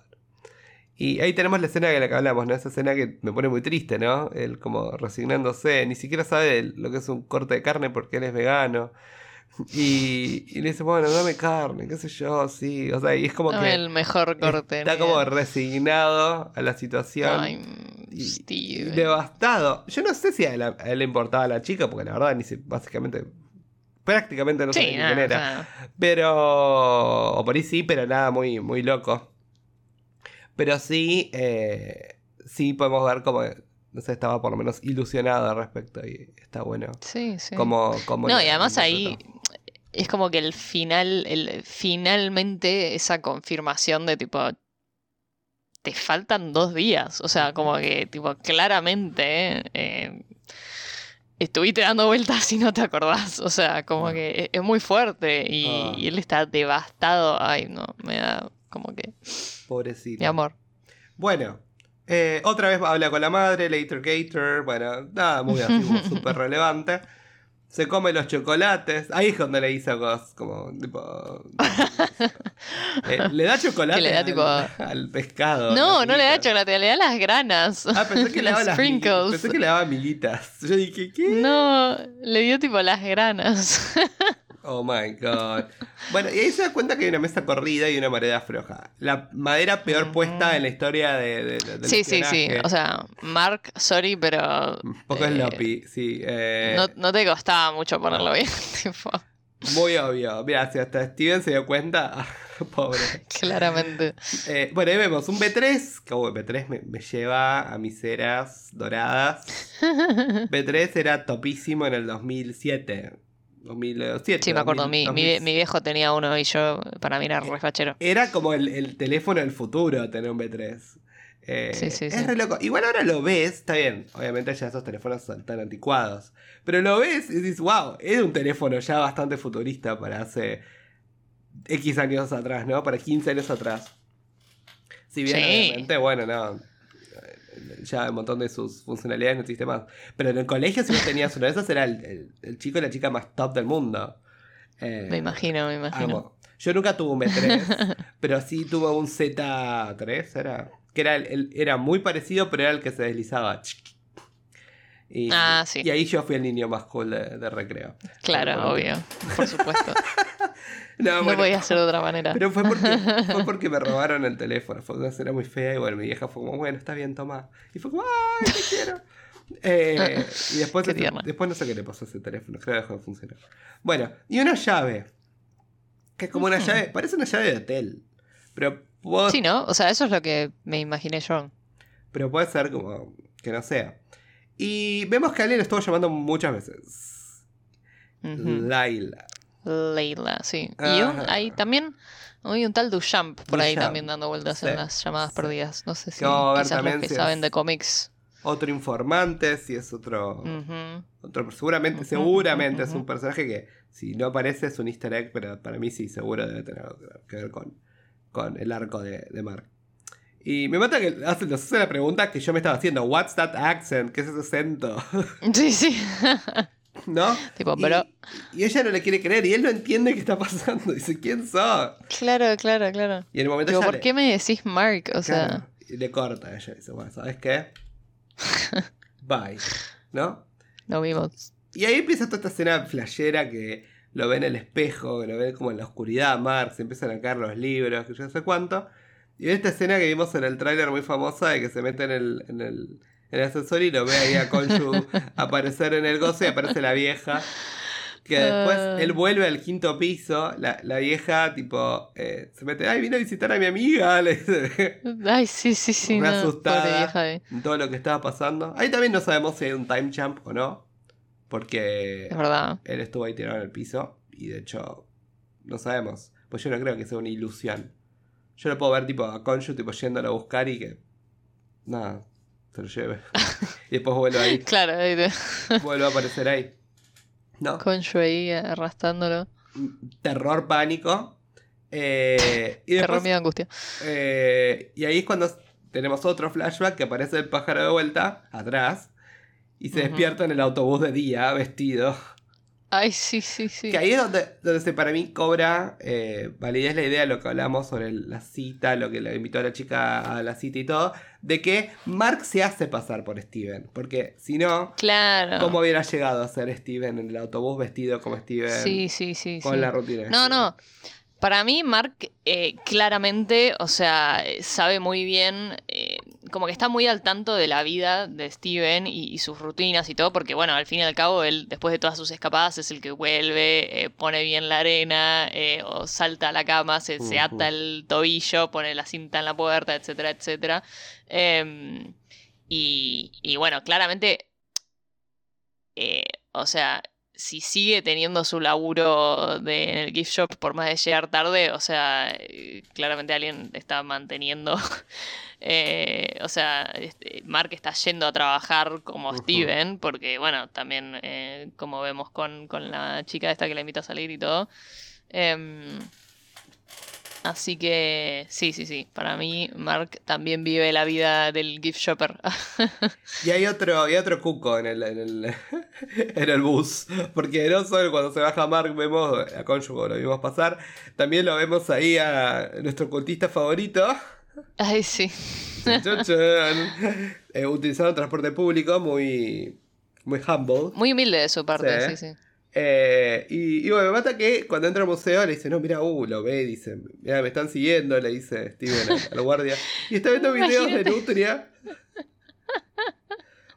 Y ahí tenemos la escena de la que hablamos, ¿no? Esa escena que me pone muy triste, ¿no? Él como resignándose, ni siquiera sabe lo que es un corte de carne porque él es vegano. Y, y le dice, bueno, dame carne, qué sé yo, sí. O sea, y es como Dame que el mejor corte. está como resignado a la situación. Ay, y, devastado. Yo no sé si a, él, a él le importaba a la chica, porque la verdad ni se, básicamente, prácticamente no sé Sí, quién nada, era. nada. Pero. O por ahí sí, pero nada muy, muy loco. Pero sí. eh, sí podemos ver como. No sé, estaba por lo menos ilusionado al respecto. Y está bueno. Sí, sí. Como, como No, y además ahí es como que el final, el, finalmente esa confirmación de tipo, te faltan dos días. O sea, como que tipo, claramente eh, estuviste dando vueltas y no te acordás. O sea, como que es, es muy fuerte y, Ah. y él está devastado. Ay, no, me da como que, Pobrecito. mi amor. Bueno. eh, otra vez habla con la madre, Later Gator. Bueno, nada muy así súper relevante. Se come los chocolates. Ahí es donde le dice cosas como tipo. eh, le da chocolate le da, al, tipo- al pescado. No, las no le da chocolate, le da las granas. Ah, pensé que le Las daba las sprinkles. Pensé que le daba amiguitas. Yo dije, ¿qué? No, le dio tipo las granas. Oh my god. Bueno, y ahí se da cuenta que hay una mesa corrida y una madera floja. La madera peor puesta en la historia de, de- del Sí, sí, sí. O sea, Mark, sorry, pero Un poco eh, sloppy, sí. eh, no, no te costaba mucho ponerlo bien. tipo, Muy obvio. Mira, si hasta Steven se dio cuenta. Pobre. claramente. Eh, bueno, ahí vemos un B3. Que oh, B3 me, me lleva a mis eras doradas. B3 era topísimo en el 2007. 2007. Sí, me acuerdo. 2000, Mi, mi, 2000. mi viejo tenía uno y yo, para mí era re fachero. Era como el, el teléfono del futuro tener un B3. Eh, Sí, sí, es sí. re loco. Igual ahora lo ves, está bien. Obviamente ya esos teléfonos son tan anticuados. Pero lo ves y dices, wow, era un teléfono ya bastante futurista para hace X años atrás, ¿no? Para 15 años atrás. Si bien, obviamente, bueno, no. Ya un montón de sus funcionalidades no existe más. Pero en el colegio, si vos tenías uno de esos, era el, el- el chico y la chica más top del mundo. Eh, Me imagino, me imagino. Amo. Yo nunca tuve un B3, pero sí tuve un Z3, era. Que era, el- era muy parecido, pero era el que se deslizaba. Y, Ah, sí. y ahí yo fui el niño más cool de, de recreo. Claro, obvio. Por supuesto. No, No bueno, podía ser de otra manera. Pero fue porque, fue porque me robaron el teléfono. Fue una escena muy fea y bueno, mi vieja fue como, bueno, está bien, toma. Y fue como, ¡ay, te quiero! Eh, y después, tierna. después no sé qué le pasó a ese teléfono, creo que dejó de funcionar. Bueno, y una llave. Que es como una llave, parece una llave de hotel. Pero puedo, Sí, ¿no? O sea, eso es lo que me imaginé yo. pero puede ser como que no sea. Y vemos que alguien lo estuvo llamando muchas veces. Ujú. Laila. Leila, sí. Y un- hay también hay un tal Duchamp por ahí también dando vueltas Sí, en las llamadas perdidas. No sé si ver quizás también los que si es- saben de cómics. Otro informante, si es otro. Otro, seguramente, seguramente es un personaje que si no aparece es un easter egg, pero para mí sí, seguro debe tener algo que- ver con, con el arco de, de Mark. Y me mata que nos hace la pregunta que yo me estaba haciendo, what's that accent? ¿Qué es ese acento? Sí, sí. ¿No? tipo, Y- pero. Y, ella no le quiere creer y él no entiende qué está pasando. Dice, ¿quién sos? Claro, claro, claro. Y en el momento Digo, ¿por le, qué me decís Mark? O sea, y le corta ella. Dice, bueno, ¿sabes qué? Bye. ¿No? lo vimos. Y ahí empieza toda esta escena flashera que lo ve en el espejo, que lo ve como en la oscuridad, Mark, se empiezan a caer los libros, que yo no sé cuánto. Y esta escena que vimos en el tráiler muy famosa de que se mete en el, en el, en el ascensor y lo ve ahí a Konshu aparecer en el gozo y aparece la vieja. Que después Ah. él vuelve al quinto piso, la, la vieja tipo eh, se mete, ay, vino a visitar a mi amiga, Ay, sí, sí, sí. Re no, asustada. Vieja. eh. en todo lo que estaba pasando. Ahí también no sabemos si hay un time jump o no, porque Es verdad. él estuvo ahí tirado en el piso y de hecho no sabemos. Pues yo no creo que sea una ilusión. Yo lo puedo ver tipo a Konshu tipo yéndolo a buscar y que nada, se lo lleve. y después vuelve ahí, Claro, ahí te- vuelve a aparecer ahí. ¿No? Concho ahí arrastrándolo. Terror, pánico. Eh, y Terror, miedo, angustia. eh, y ahí es cuando tenemos otro flashback que aparece el pájaro de vuelta, atrás, y se despierta en el autobús de día, vestido. Ay, sí, sí, sí. Que ahí es donde, donde se para mí cobra eh, validez la idea de lo que hablamos sobre la cita, lo que le invitó a la chica a la cita y todo, de que Mark se hace pasar por Steven. Porque si no, Claro. ¿cómo hubiera llegado a ser Steven en el autobús vestido como Steven Sí, sí, sí. con sí. la rutina? No, no. Para mí, Mark eh, claramente, o sea, sabe muy bien, eh, como que está muy al tanto de la vida de Steven y, y sus rutinas y todo, porque bueno, al fin y al cabo, él después de todas sus escapadas es el que vuelve, eh, pone bien la arena, eh, o salta a la cama, se, se ata el tobillo, pone la cinta en la puerta, etcétera, etcétera. Em, y, y bueno, claramente, eh, o sea, si sigue teniendo su laburo de, en el gift shop por más de llegar tarde, o sea, eh, claramente alguien está manteniendo. eh, o sea, este, Mark está yendo a trabajar como. Steven, porque bueno, también eh, como vemos con, con la chica esta que la invita a salir y todo. Em, así que sí, sí, sí. Para mí, Mark también vive la vida del gift shopper. Y hay otro, hay otro cuco en el, en el, en el bus. Porque no solo cuando se baja Mark vemos a Cónyugo, lo vimos pasar. También lo vemos ahí a nuestro cultista favorito. Ay, sí. Eh, utilizando transporte público muy, muy humble. Muy humilde de su parte, Sí. sí, sí. Eh, y, y bueno, me mata que cuando entra al museo le dice, no, mira, uh, lo ve, dice, mira, me están siguiendo, le dice Steven al, al guardia. Y está viendo videos de. Nutria.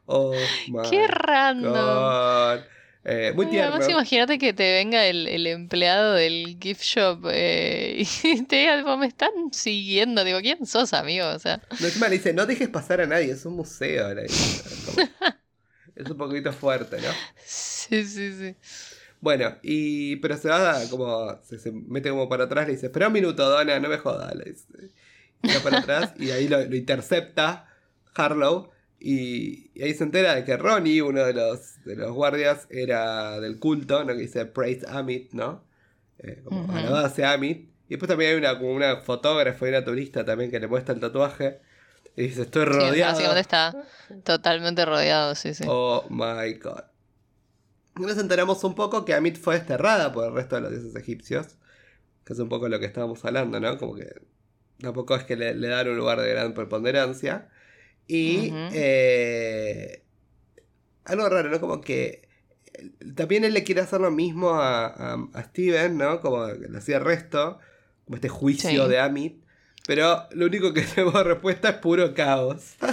Oh, my Qué random. God. Eh, muy tierno. Además, imagínate que te venga el, el empleado del gift shop eh, y te diga, tipo, me están siguiendo. Digo, ¿quién sos, amigo? O sea, No, encima le dice, no dejes pasar a nadie, es un museo. Como- es un poquito fuerte, ¿no? sí, sí, sí. Bueno, y pero se va como, se, se mete como para atrás, le dice, espera un minuto, Donna, no me jodas, le dice. mira para atrás y ahí lo, lo intercepta Harlow y, y ahí se entera de que Ronnie, uno de los, de los guardias, era del culto, ¿no? Que dice Praise Amit, ¿no? Eh, como alabado Amit. Y después también hay una, como una fotógrafa y una turista también que le muestra el tatuaje. Y dice, estoy Sí, rodeado. básicamente está totalmente rodeado, sí, sí. Oh my god. Nos enteramos un poco que Amit fue desterrada por el resto de los dioses egipcios. Que es un poco lo que estábamos hablando, ¿no? Como que tampoco es que le, le dan un lugar de gran preponderancia. Y eh, algo raro, ¿no? Como que también él le quiere hacer lo mismo a, a- a Steven, ¿no? Como le hacía el resto, como este juicio Sí. de Amit. Pero lo único que tenemos de respuesta es puro caos.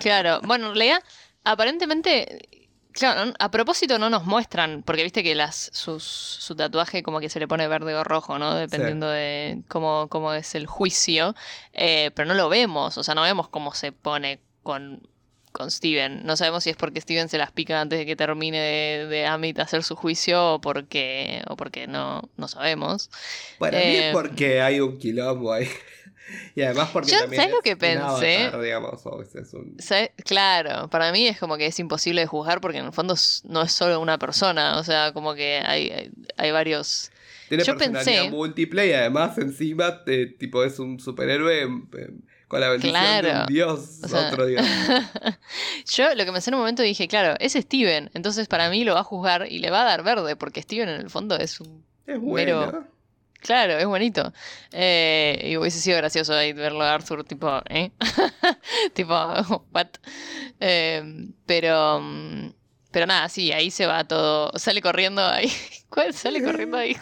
Claro, bueno, en realidad, aparentemente, claro, a propósito no nos muestran, porque viste que las sus, su tatuaje como que se le pone verde o rojo, ¿no? Dependiendo de cómo, cómo es el juicio, eh, pero no lo vemos, o sea, no vemos cómo se pone con, con Steven. No sabemos si es porque Steven se las pica antes de que termine de, de Amit hacer su juicio o porque, o porque no, no sabemos. Para mí es Eh, porque hay un quilombo ahí. Y además porque Yo, también ¿sabes lo que pensé? avatar, digamos, o es- es un- ¿Sabe? Claro, para mí es como que es imposible de juzgar porque en el fondo no es solo una persona, o sea, como que hay, hay, hay varios... Tiene Yo personalidad pensé- múltiple y además encima eh, tipo es un superhéroe em, em, con la bendición de un dios, O sea, otro dios. Yo lo que pensé en un momento dije, claro, es Steven, entonces para mí lo va a juzgar y le va a dar verde porque Steven en el fondo es un... Es bueno. Claro, es bonito. Eh, y hubiese sido gracioso ahí verlo a Arthur tipo, ¿eh? tipo, ¿what? Eh, pero... Pero nada, sí, ahí se va todo. Sale corriendo ahí. ¿Cuál sale corriendo ahí?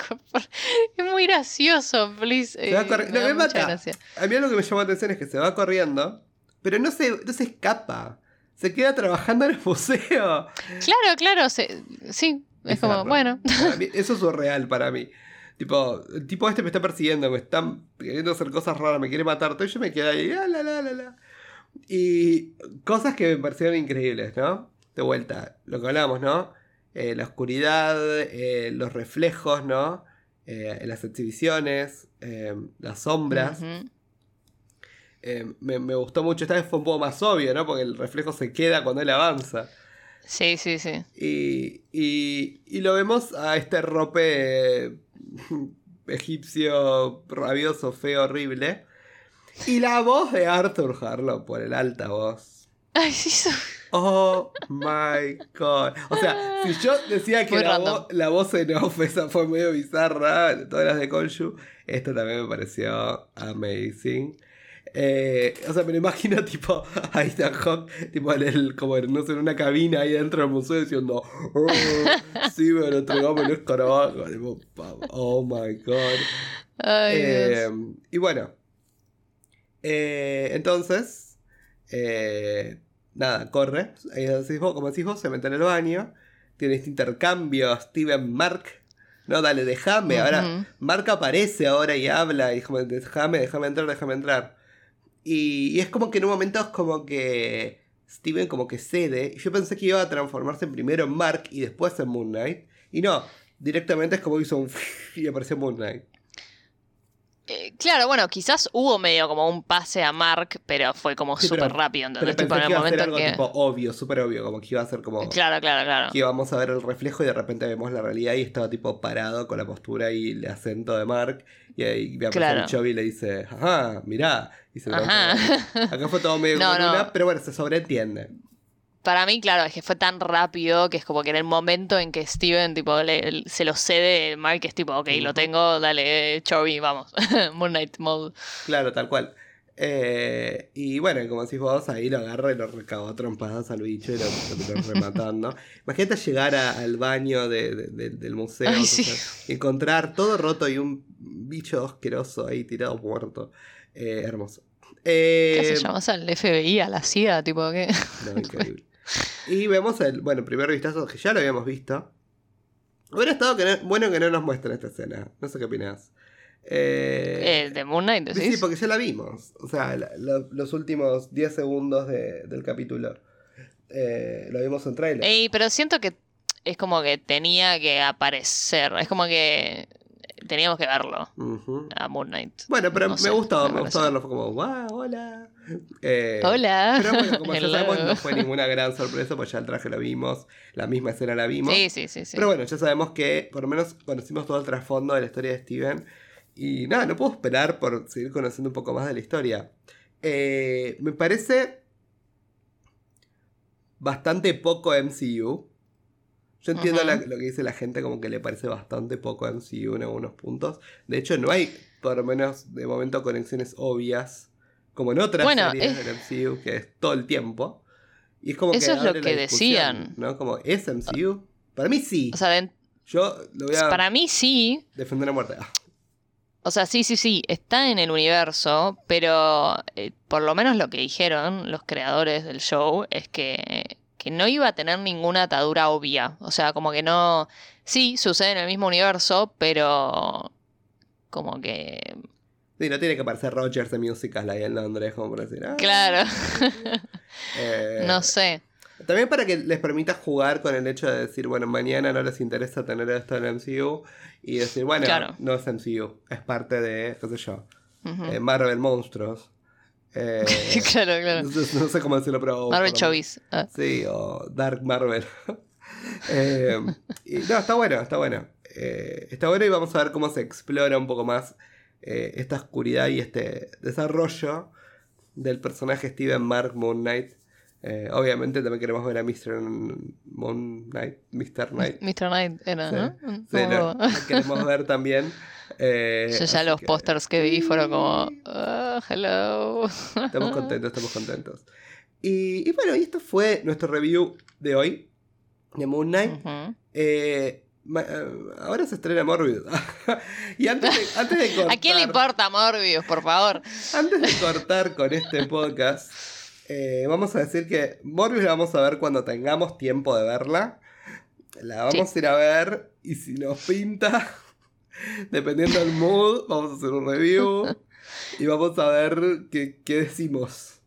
Es muy gracioso, please. Se va Eh, corri- me no, me mata. gracia. A mí lo que me llamó la atención es que se va corriendo, pero no se, no se escapa. Se queda trabajando en el museo. Claro, claro, se- sí. Es como, bueno. Mí- eso es surreal para mí. Tipo, el tipo este me está persiguiendo, me está queriendo hacer cosas raras, me quiere matar, todo y yo me quedo ahí, la, la, la, la, la. Y cosas que me parecieron increíbles, ¿no? De vuelta, lo que hablamos, ¿no? Eh, la oscuridad, eh, los reflejos, ¿no? Eh, las exhibiciones, eh, las sombras. Eh, me, me gustó mucho, esta vez fue un poco más obvio, ¿no? Porque el reflejo se queda cuando él avanza. Sí, sí, sí. Y, y, y lo vemos a este rope egipcio rabioso, feo, horrible. Y la voz de Arthur Harlow por el alta voz. Ay, sí, Oh my god. O sea, si yo decía que la, random. vo- la voz en off esa fue medio bizarra, todas las de Konshu, esto también me pareció amazing. Eh, o sea, me lo imagino tipo a Ethan Hawke, tipo en el, como en, no sé, en una cabina ahí dentro del museo diciendo, oh, sí, me lo entregamos el escarabajo. Tipo, oh my god. Ay, Eh, Dios. y bueno, eh, entonces, eh, nada, corre. Ahí decís vos, como decís vos, se mete en el baño. Tiene este intercambio Steven Mark. No, dale, déjame. Ahora. Mark aparece ahora y habla. Y como, déjame, déjame entrar, déjame entrar. Y, es como que en un momento es como que Steven como que cede. Y yo pensé que iba a transformarse primero en Mark y después en Moon Knight. Y no, directamente es como hizo un y apareció Moon Knight. Eh, claro, bueno, quizás hubo medio como un pase a Mark, pero fue como Sí, súper pero- rápido, Pero ¿entendés? pensé Tipo, en que el a ser momento algo que... tipo obvio, súper obvio, como que iba a ser como Claro, claro, claro. que íbamos a ver el reflejo y de repente vemos la realidad y estaba tipo parado con la postura y el acento de Mark y ahí me aparece Claro. Chovy y le dice, ajá, mirá. Y se. Acá fue todo medio No, como no. una, pero bueno, se sobreentiende. Para mí, claro, es que fue tan rápido que es como que en el momento en que Steven tipo, le- se lo cede, Mark es tipo, ok, lo tengo, dale, Chovy, vamos. Moon Knight mode. Claro, tal cual. Eh, y bueno, como decís vos, ahí lo agarra y lo recabó a trompadas al bicho y lo, lo- lo rematando. Imagínate llegar a- al baño de- de- de- del museo, Ay, sí. sea, encontrar todo roto y un bicho asqueroso ahí tirado muerto. Eh, hermoso. ¿Qué Eh, haces? ¿Llamas al FBI, a la CIA? Tipo, ¿qué? no, increíble. Y vemos el, bueno, primer vistazo que ya lo habíamos visto. Hubiera estado que no- bueno que no nos muestren esta escena. No sé qué opinás. Eh, Eh, ¿De Moon Knight Sí, sí, porque ya la vimos. O sea, la- los últimos 10 segundos de- del capítulo. Eh, lo vimos en trailer. Ey, pero siento que es como que tenía que aparecer. Es como que teníamos que verlo a Moon Knight. Bueno, pero No me gustó, me me verlo. Fue como, wow, hola. Eh, Hola. Pero bueno, como ya sabemos, no fue ninguna gran sorpresa, pues ya el traje lo vimos, la misma escena la vimos. Sí, sí, sí, sí. Pero bueno, ya sabemos que por lo menos conocimos todo el trasfondo de la historia de Steven. Y nada, no puedo esperar por seguir conociendo un poco más de la historia. Eh, me parece bastante poco MCU. Yo entiendo la- lo que dice la gente, como que le parece bastante poco MCU en algunos puntos. De hecho, no hay, por lo menos de momento, conexiones obvias, como en otras Bueno, series es- del MCU, que es todo el tiempo. Y es como Eso que es lo que decían. ¿no? Como, ¿es MCU? Para mí sí. O sea, de- Yo lo voy a para mí sí. defender a muerte. Ah, O sea, sí, sí, sí, está en el universo, pero eh, por lo menos lo que dijeron los creadores del show es que, que no iba a tener ninguna atadura obvia. O sea, como que no... Sí, sucede en el mismo universo, pero como que... Sí, no tiene que parecer Rogers de Musical ahí en Londres, como por decir. ah, Claro, eh, no sé. También para que les permita jugar con el hecho de decir, bueno, mañana no les interesa tener esto en MCU y decir, bueno, Claro. no es MCU, es parte de, qué sé yo, eh, Marvel Monstruos. Eh, claro, claro. no, sé- no sé cómo decirlo, pero... Marvel Chovis. Ah. Sí, o Dark Marvel. Eh, y no, está bueno, está bueno. Eh, está bueno y vamos a ver cómo se explora un poco más esta oscuridad y este desarrollo del personaje Steven Mark Moon Knight. Obviamente también queremos ver a Mr. Moon Knight, Mr. Knight. Mr. Knight era, Sí, ¿no? Sí, lo queremos ver también. Eh, Yo ya así los que pósters que vi fueron como... "Ah, hello. Estamos contentos, estamos contentos. Y, y bueno, y esto fue nuestro review de hoy de Moon Knight. Eh, eh, ahora se estrena Morbius. y antes de, antes de cortar, ¿A quién le importa Morbius, por favor? antes de cortar con este podcast, eh, vamos a decir que Morbius la vamos a ver cuando tengamos tiempo de verla. La vamos a ir a ver y si nos pinta, dependiendo del mood, vamos a hacer un review y vamos a ver qué, qué decimos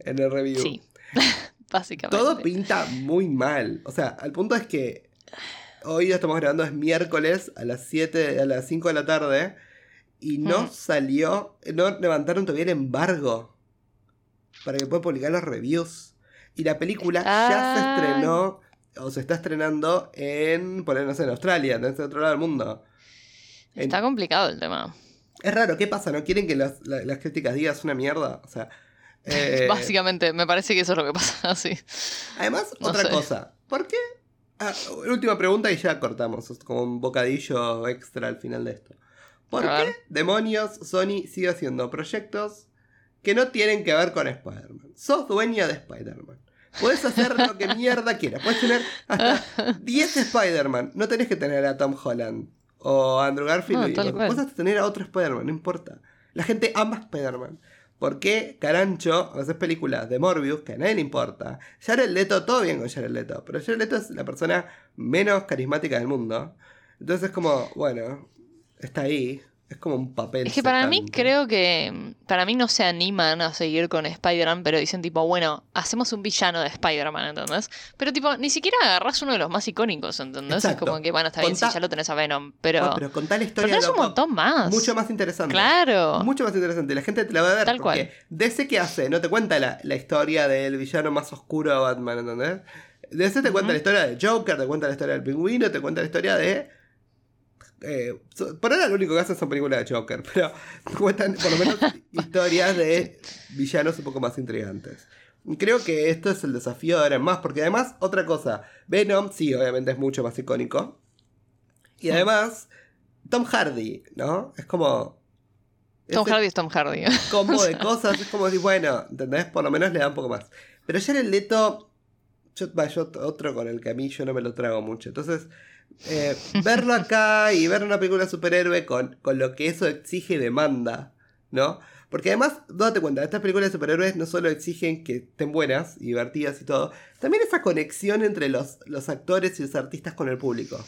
en el review. Sí, básicamente. Todo pinta muy mal. O sea, al punto es que hoy lo estamos grabando es miércoles a las 7, a las 5 de la tarde y no Mm. salió, no levantaron todavía el embargo para que puedan publicar los reviews. Y la película ya se Ah. estrenó o se está estrenando en, por no sé, en Australia, en ese otro lado del mundo. En- Está complicado el tema. Es raro, ¿qué pasa? ¿No quieren que las, la- las críticas digan es una mierda? O sea, eh, Básicamente, me parece que eso es lo que pasa, sí. Además, No otra sé. cosa. ¿Por qué? Ah, última pregunta y ya cortamos. Es como un bocadillo extra al final de esto. ¿Por qué demonios Sony sigue haciendo proyectos que no tienen que ver con Spider-Man? Sos dueña de Spider-Man. Puedes hacer lo que mierda quieras. Puedes tener hasta 10 Spider-Man. No tenés que tener a Tom Holland o Andrew Garfield. No, y- tal cual. puedes hasta tener a otro Spider-Man, no importa. La gente ama Spider-Man. ¿Por qué Carancho haces películas de Morbius que a nadie le importa? Jared Leto, todo bien con Jared Leto, pero Jared Leto es la persona menos carismática del mundo. Entonces es como, bueno, está ahí. Es como un papel. Es que para mí creo que para mí no se animan a seguir con Spider-Man, pero dicen tipo, bueno, hacemos un villano de Spider-Man, ¿entendés? Pero tipo, ni siquiera agarrás uno de los más icónicos, ¿entendés? Exacto. Es como que, bueno, está bien, Contá- sí, ya lo tenés a Venom, pero... No, pero contá la pero historia tenés un loco, montón más. mucho más interesante. Claro. Mucho más interesante. La gente te la va a ver Tal porque DC que hace, no te cuenta la, la historia del villano más oscuro de Batman, ¿entendés? DC te cuenta la historia de Joker, te cuenta la historia del pingüino, te cuenta la historia de. Eh, por ahora lo único que hacen son películas de Joker, pero cuentan por lo menos historias de villanos un poco más intrigantes. Creo que esto es el desafío de ahora en más, porque además, otra cosa, Venom sí, obviamente es mucho más icónico. Y además, Tom Hardy, ¿no? Es como. Tom Hardy es Tom Hardy. combo de cosas, es como decir, bueno, ¿entendés? Por lo menos le da un poco más. Pero ya el Leto, yo, yo otro con el que a mí yo no me lo trago mucho. Entonces, eh, verlo acá y ver una película de superhéroe con, con lo que eso exige y demanda, ¿no? Porque además, date cuenta, estas películas de superhéroes no solo exigen que estén buenas divertidas y todo, también esa conexión entre los, los actores y los artistas con el público,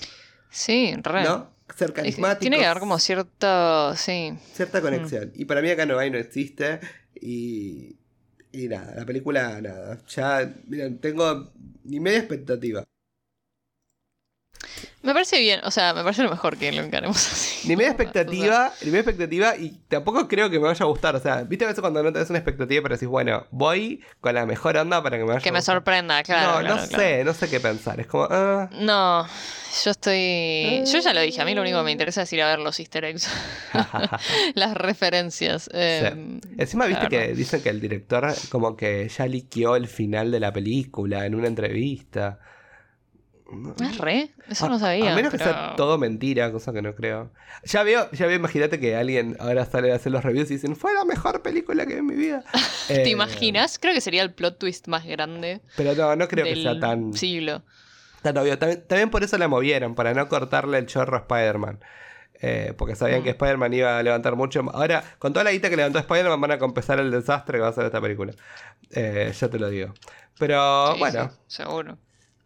Sí, re. ¿no? Ser carismáticos. Tiene que haber como cierto, sí. cierta conexión. Y para mí acá no hay, no existe. Y, y nada, la película, nada. Ya, miren, tengo ni media expectativa. Me parece bien, o sea, me parece lo mejor que lo encaremos así. Ni media expectativa, ni media expectativa y tampoco creo que me vaya a gustar. O sea, viste a veces cuando no tenés una expectativa pero decís, bueno, voy con la mejor onda para que me vaya que a me gustar. sorprenda, claro. no, claro, no claro. sé, no sé qué pensar. Es como, ah, No, yo estoy. Yo ya lo dije, a mí lo único que me interesa es ir a ver los easter eggs. Las referencias. eh, Encima viste que dicen que el director como que ya liqueó el final de la película en una entrevista. ¿Es re? Eso A- no sabía. A menos que sea todo mentira, cosa que no creo. Ya veo, ya veo, imagínate que alguien ahora sale a hacer los reviews y dicen, fue la mejor película que vi en mi vida. ¿Te Eh, imaginas? Creo que sería el plot twist más grande Pero no, no creo que sea tan, siglo. tan obvio. También, también por eso la movieron, para no cortarle el chorro a Spider-Man. Eh, porque sabían Mm. que Spider-Man iba a levantar mucho. Ahora, con toda la guita que levantó Spider-Man, van a compensar el desastre que va a ser esta película. Eh, ya te lo digo. Pero Sí, bueno, sí, seguro.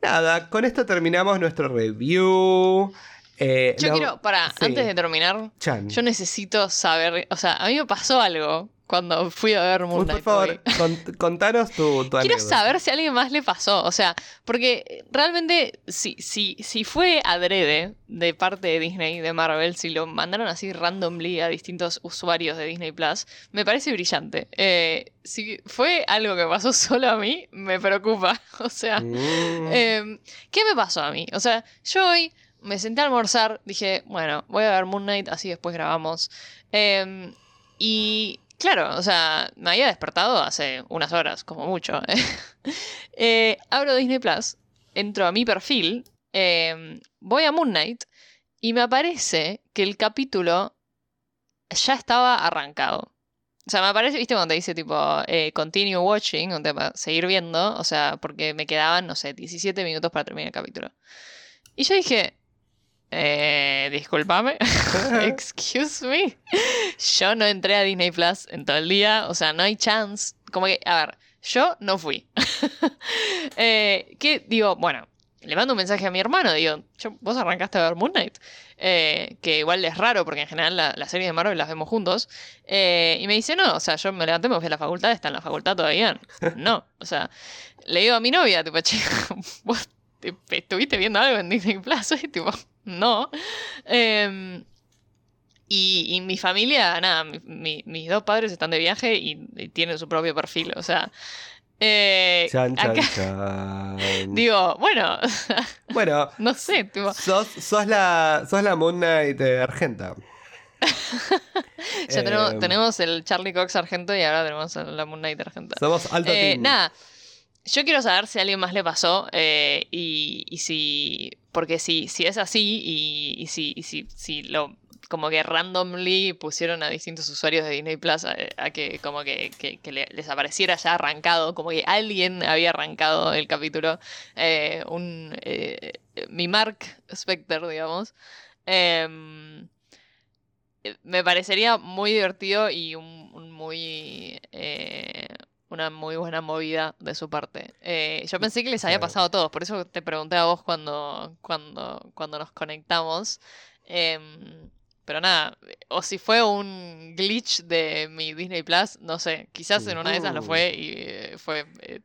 Nada, con esto terminamos nuestro review. Eh, Yo no- quiero, para, sí. antes de terminar, Chan. yo necesito saber. O sea, a mí me pasó algo cuando fui a ver Moon Knight por favor, cont- contanos tu, tu Quiero anécdota. saber si a alguien más le pasó. O sea, porque realmente, si, si, si fue adrede de parte de Disney, de Marvel, si lo mandaron así randomly a distintos usuarios de Disney Plus, me parece brillante. Eh, si fue algo que pasó solo a mí, me preocupa. O sea, Mm. eh, ¿qué me pasó a mí? O sea, yo hoy me senté a almorzar, dije, bueno, voy a ver Moon Knight, así después grabamos. Eh, y claro, o sea, me había despertado hace unas horas, como mucho. Eh, abro Disney Plus, entro a mi perfil, eh, voy a Moon Knight y me aparece que el capítulo ya estaba arrancado. O sea, me aparece, viste, cuando te dice tipo eh, continue watching, seguir viendo, o sea, porque me quedaban, no sé, 17 minutos para terminar el capítulo. Y yo dije, eh, discúlpame, excuse me. Yo no entré a Disney Plus en todo el día, o sea, no hay chance. Como que, a ver, yo no fui. eh, que digo, bueno, le mando un mensaje a mi hermano, digo, yo, vos arrancaste a ver Moon Knight, eh, que igual es raro porque en general la- las series de Marvel las vemos juntos, eh, y me dice, no, o sea, yo me levanté, me fui a la facultad, está en la facultad todavía. No, o sea, le digo a mi novia, tipo, che, vos te- estuviste viendo algo en Disney Plus, y tipo, no. Em, y, y mi familia, nada, mi- mi- mis dos padres están de viaje y, y tienen su propio perfil, o sea. eh, Chan, chan, acá- chan. digo, bueno, Bueno, no sé, tipo, sos, sos la, sos la Moon Knight de Argenta. ya tenemos, Eh, tenemos el Charlie Cox argento y ahora tenemos la Moon Knight argenta. Somos alto Eh, team. nada, yo quiero saber si a alguien más le pasó eh, y, y si, porque si, si es así y, y si, si, si lo, como que randomly pusieron a distintos usuarios de Disney Plus a, a que como que, que- que le- les apareciera ya arrancado, como que alguien había arrancado el capítulo, eh, un, eh, mi Mark Specter, digamos. Em, eh, me parecería muy divertido y un, muy eh, una muy buena movida de su parte. Eh, yo pensé que les había pasado a todos, por eso te pregunté a vos cuando, cuando, cuando nos conectamos. Em, pero nada, o si fue un glitch de mi Disney Plus, no sé, quizás en una de esas lo Ujú. fue y eh, fue eh,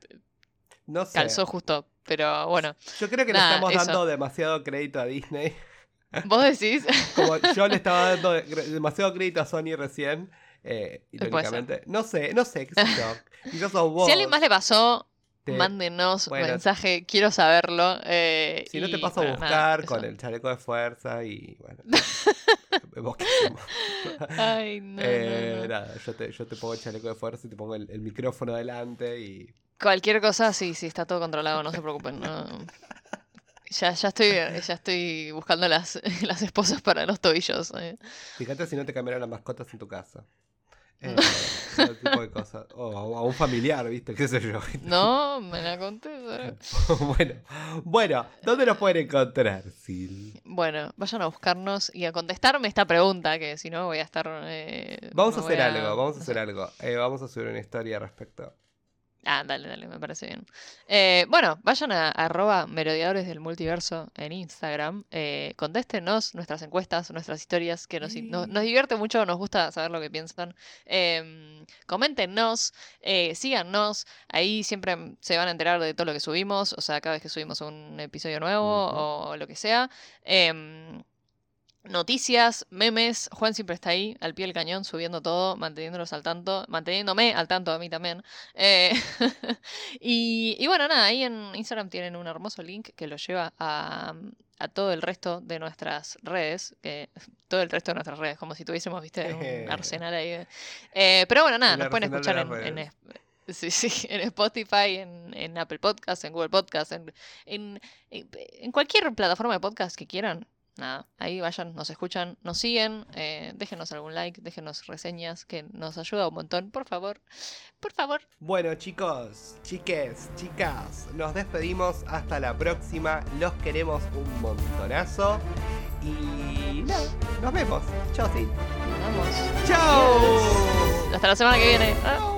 no sé. calzó justo. Pero bueno, Yo creo que Nada, le estamos eso. dando demasiado crédito a Disney. vos decís, Como yo le estaba dando de- demasiado crédito a Sony recién. Eh, irónicamente. No sé, no sé, qué sé yo. Quizás sos vos. si a alguien más le pasó, te- mándenos bueno. mensaje, quiero saberlo. eh, Si no te paso a buscar nada, con el chaleco de fuerza y bueno. vos qué somos. Ay, no, Eh, no, no. Nada, yo te, yo te pongo el chaleco de fuerza y te pongo el, el micrófono delante y. Cualquier cosa, sí, sí, está todo controlado, no se preocupen. Ya, ya estoy, ya estoy buscando las, las esposas para los tobillos. eh. Fíjate si no te cambiaron las mascotas en tu casa. Eh, ese tipo de cosas. O a un familiar, ¿viste? ¿Qué sé yo? No, me la conté. bueno, bueno, ¿dónde nos pueden encontrar, Sil? Bueno, vayan a buscarnos y a contestarme esta pregunta, que si no voy a estar... eh, Vamos a hacer voy algo, vamos a hacer sé. algo. Eh, vamos a subir una historia al respecto. Ah, dale, dale, me parece bien. Eh, bueno, vayan a, arroba merodeadores del multiverso en Instagram. Eh, contéstenos nuestras encuestas, nuestras historias, que nos, nos, divierte mucho, nos gusta saber lo que piensan. Eh, coméntenos, eh, síganos, ahí siempre se van a enterar de todo lo que subimos, o sea, cada vez que subimos un episodio nuevo o lo que sea. Noticias, memes. Juan siempre está ahí, al pie del cañón, subiendo todo, manteniéndolos al tanto, manteniéndome al tanto a mí también. Eh, y, bueno, nada, ahí en Instagram tienen un hermoso link que lo lleva a, todo el resto de nuestras redes, que todo el resto de nuestras redes, como si tuviésemos, viste, un arsenal ahí. Eh, pero bueno, nada, nos pueden escuchar en, en, Sí, sí, en Spotify, en, Apple Podcasts, en Google Podcasts, en, cualquier plataforma de podcast que quieran nada, ahí vayan, nos escuchan, nos siguen, eh, déjenos algún like, déjenos reseñas, que nos ayuda un montón, por favor, por favor. Bueno chicos, chiques, chicas, nos despedimos hasta la próxima, los queremos un montonazo y nada, nos vemos, chao sí. Nos vemos. Chao. Hasta la semana que viene.